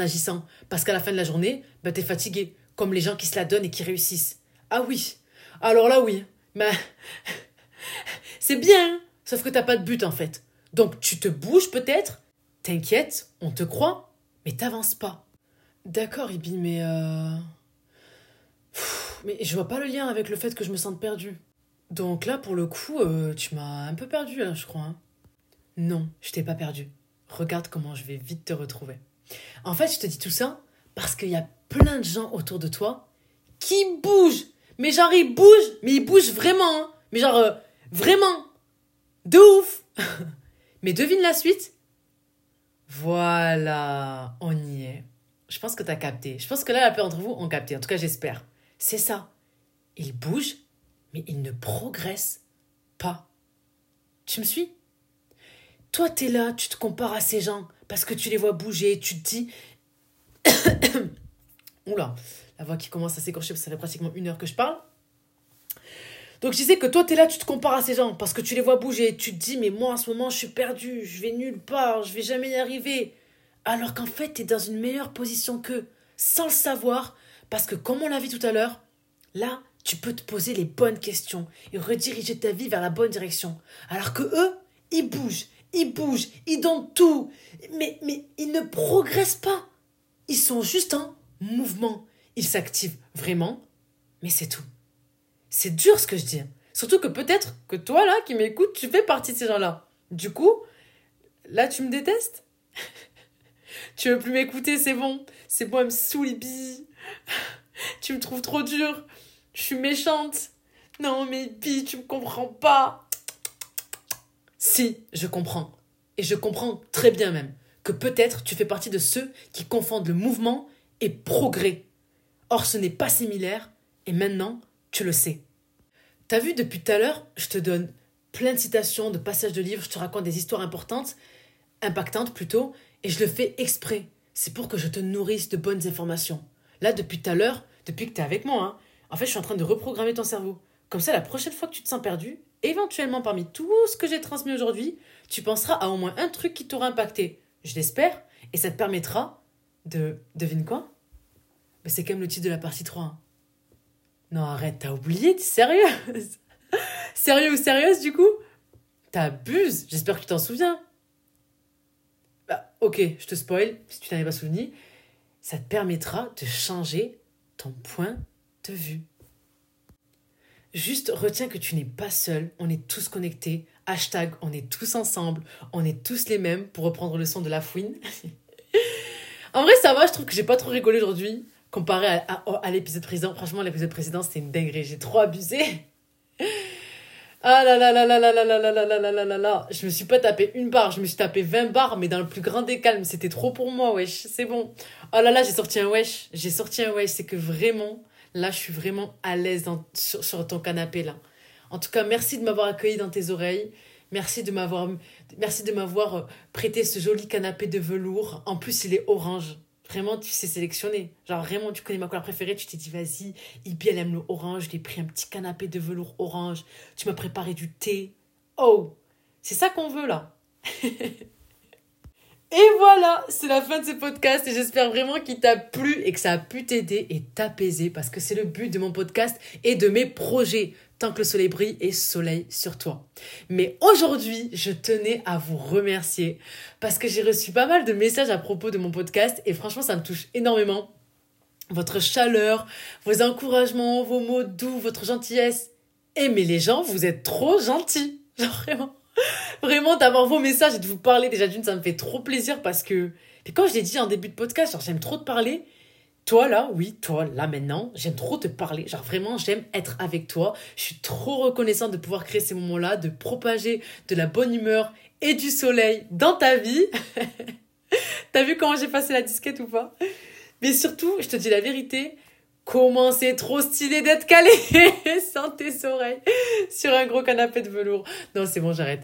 agissant parce qu'à la fin de la journée, bah, tu es fatigué, comme les gens qui se la donnent et qui réussissent. Ah oui, alors là oui, mais c'est bien, sauf que t'as pas de but en fait. Donc tu te bouges peut-être, t'inquiètes, on te croit, mais t'avances pas. D'accord, Ibi, mais euh... Mais je vois pas le lien avec le fait que je me sente perdue. Donc là, pour le coup, euh, tu m'as un peu perdue, là, je crois. Hein. Non, je t'ai pas perdue. Regarde comment je vais vite te retrouver. En fait, je te dis tout ça parce qu'il y a plein de gens autour de toi qui bougent. Mais genre, ils bougent, mais ils bougent vraiment. Hein. Mais genre, euh, vraiment. De ouf. mais devine la suite. Voilà, on y est. Je pense que tu as capté. Je pense que là, la plupart d'entre vous ont capté. En tout cas, j'espère. C'est ça. Ils bougent, mais ils ne progressent pas. Tu me suis? Toi, tu es là, tu te compares à ces gens parce que tu les vois bouger, tu te dis. Oula, la voix qui commence à s'écorcher parce que ça fait pratiquement une heure que je parle. Donc je disais que toi, tu es là, tu te compares à ces gens parce que tu les vois bouger. Tu te dis, mais moi, en ce moment, je suis perdu, je vais nulle part, je vais jamais y arriver. Alors qu'en fait, tu es dans une meilleure position qu'eux, sans le savoir, parce que comme on l'a vu tout à l'heure, là, tu peux te poser les bonnes questions et rediriger ta vie vers la bonne direction. Alors que eux, ils bougent, ils bougent, ils donnent tout, mais, mais ils ne progressent pas. Ils sont juste en mouvement. Ils s'activent vraiment, mais c'est tout. C'est dur ce que je dis. Surtout que peut-être que toi, là, qui m'écoutes, tu fais partie de ces gens-là. Du coup, là, tu me détestes? Tu veux plus m'écouter, c'est bon. C'est bon, elle me saoule, tu me trouves trop dur. Je suis méchante. Non, mais Bi, tu me comprends pas. Si, je comprends. Et je comprends très bien même que peut-être tu fais partie de ceux qui confondent le mouvement et progrès. Or, ce n'est pas similaire, et maintenant, tu le sais. T'as vu, depuis tout à l'heure, je te donne plein de citations, de passages de livres, je te raconte des histoires importantes, impactantes plutôt, et je le fais exprès. C'est pour que je te nourrisse de bonnes informations. Là, depuis tout à l'heure, depuis que tu es avec moi, hein, en fait, je suis en train de reprogrammer ton cerveau. Comme ça, la prochaine fois que tu te sens perdu, éventuellement parmi tout ce que j'ai transmis aujourd'hui, tu penseras à au moins un truc qui t'aura impacté. Je l'espère. Et ça te permettra de. Devine quoi? Ben, C'est quand même le titre de la partie 3. Hein. Non, arrête, t'as oublié, t'es sérieuse Sérieux ou sérieuse du coup? T'abuses J'espère que tu t'en souviens. Bah, ok, je te spoil, si tu t'en es pas souvenu ça te permettra de changer ton point de vue. Juste retiens que tu n'es pas seul, on est tous connectés. Hashtag, on est tous ensemble, on est tous les mêmes, pour reprendre le son de la fouine. en vrai, ça va, je trouve que j'ai pas trop rigolé aujourd'hui, comparé à, à l'épisode précédent. Franchement, l'épisode précédent, c'était une dinguerie, j'ai trop abusé. Ah là là là là là là là là là là là là là. Je me suis pas tapé une barre, je me suis tapé 20 barres, mais dans le plus grand des calmes. C'était trop pour moi, wesh. C'est bon. Oh là là, j'ai sorti un wesh. J'ai sorti un wesh. C'est que vraiment, là, je suis vraiment à l'aise sur, sur ton canapé, là. En tout cas, merci de m'avoir accueilli dans tes oreilles. Merci de m'avoir, merci de m'avoir prêté ce joli canapé de velours. En plus, il est orange. Vraiment, tu sais sélectionner. Genre, vraiment, tu connais ma couleur préférée, tu t'es dit, vas-y, Ibi, elle aime le orange, je pris un petit canapé de velours orange, tu m'as préparé du thé. Oh, c'est ça qu'on veut là. Et voilà, c'est la fin de ce podcast et j'espère vraiment qu'il t'a plu et que ça a pu t'aider et t'apaiser parce que c'est le but de mon podcast et de mes projets tant que le soleil brille et soleil sur toi. Mais aujourd'hui, je tenais à vous remercier parce que j'ai reçu pas mal de messages à propos de mon podcast et franchement, ça me touche énormément. Votre chaleur, vos encouragements, vos mots doux, votre gentillesse. Et mais les gens, vous êtes trop gentils. Genre vraiment. Vraiment, d'avoir vos messages et de vous parler déjà d'une, ça me fait trop plaisir parce que, et quand je l'ai dit en début de podcast, genre j'aime trop te parler. Toi là, oui, toi là maintenant, j'aime trop te parler. Genre vraiment, j'aime être avec toi. Je suis trop reconnaissante de pouvoir créer ces moments-là, de propager de la bonne humeur et du soleil dans ta vie. T'as vu comment j'ai passé la disquette ou pas? Mais surtout, je te dis la vérité, Comment c'est trop stylé d'être calé sans tes oreilles sur un gros canapé de velours. Non, c'est bon, j'arrête.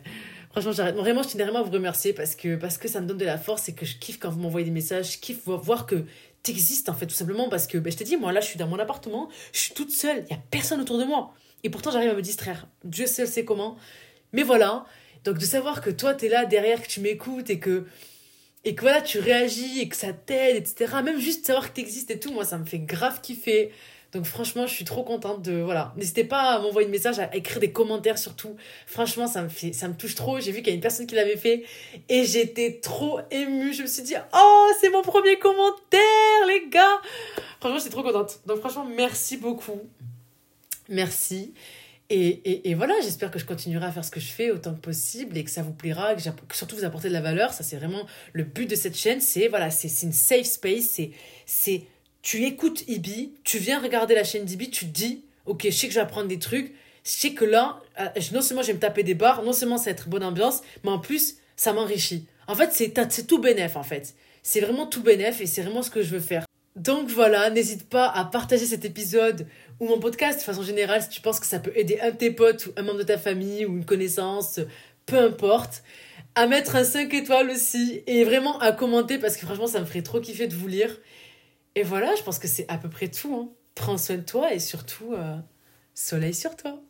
Franchement, j'arrête. Vraiment, je tiens vraiment à vous remercier parce que, parce que ça me donne de la force et que je kiffe quand vous m'envoyez des messages. Je kiffe voir que t'existes en fait, tout simplement parce que, ben, je te dis, moi là, je suis dans mon appartement, je suis toute seule, il n'y a personne autour de moi. Et pourtant, j'arrive à me distraire. Dieu seul sait comment. Mais voilà. Donc, de savoir que toi, t'es là derrière, que tu m'écoutes et que et que voilà, tu réagis et que ça t'aide, etc. Même juste savoir que t'existes et tout, moi, ça me fait grave kiffer. Donc franchement, je suis trop contente de... Voilà. N'hésitez pas à m'envoyer des messages, à écrire des commentaires surtout. Franchement, ça me, fait, ça me touche trop. J'ai vu qu'il y a une personne qui l'avait fait et j'étais trop émue. Je me suis dit, oh, c'est mon premier commentaire, les gars. Franchement, j'étais trop contente. Donc franchement, merci beaucoup. Merci. Et, et, voilà, j'espère que je continuerai à faire ce que je fais autant que possible et que ça vous plaira, que, surtout vous apporter de la valeur. Ça, c'est vraiment le but de cette chaîne. C'est voilà, c'est une safe space. C'est tu écoutes Ibi, tu viens regarder la chaîne d'Ibi, tu te dis, ok, je sais que je vais apprendre des trucs. Je sais que là, euh, non seulement je vais me taper des barres, non seulement ça va être bonne ambiance, mais en plus, ça m'enrichit. En fait, c'est tout bénéf, en fait. C'est vraiment tout bénéf et c'est vraiment ce que je veux faire. Donc voilà, n'hésite pas à partager cet épisode ou mon podcast de façon générale si tu penses que ça peut aider un de tes potes ou un membre de ta famille ou une connaissance, peu importe. À mettre un 5 étoiles aussi et vraiment à commenter parce que franchement ça me ferait trop kiffer de vous lire. Et voilà, je pense que c'est à peu près tout. Hein. Prends soin de toi et surtout, euh, soleil sur toi.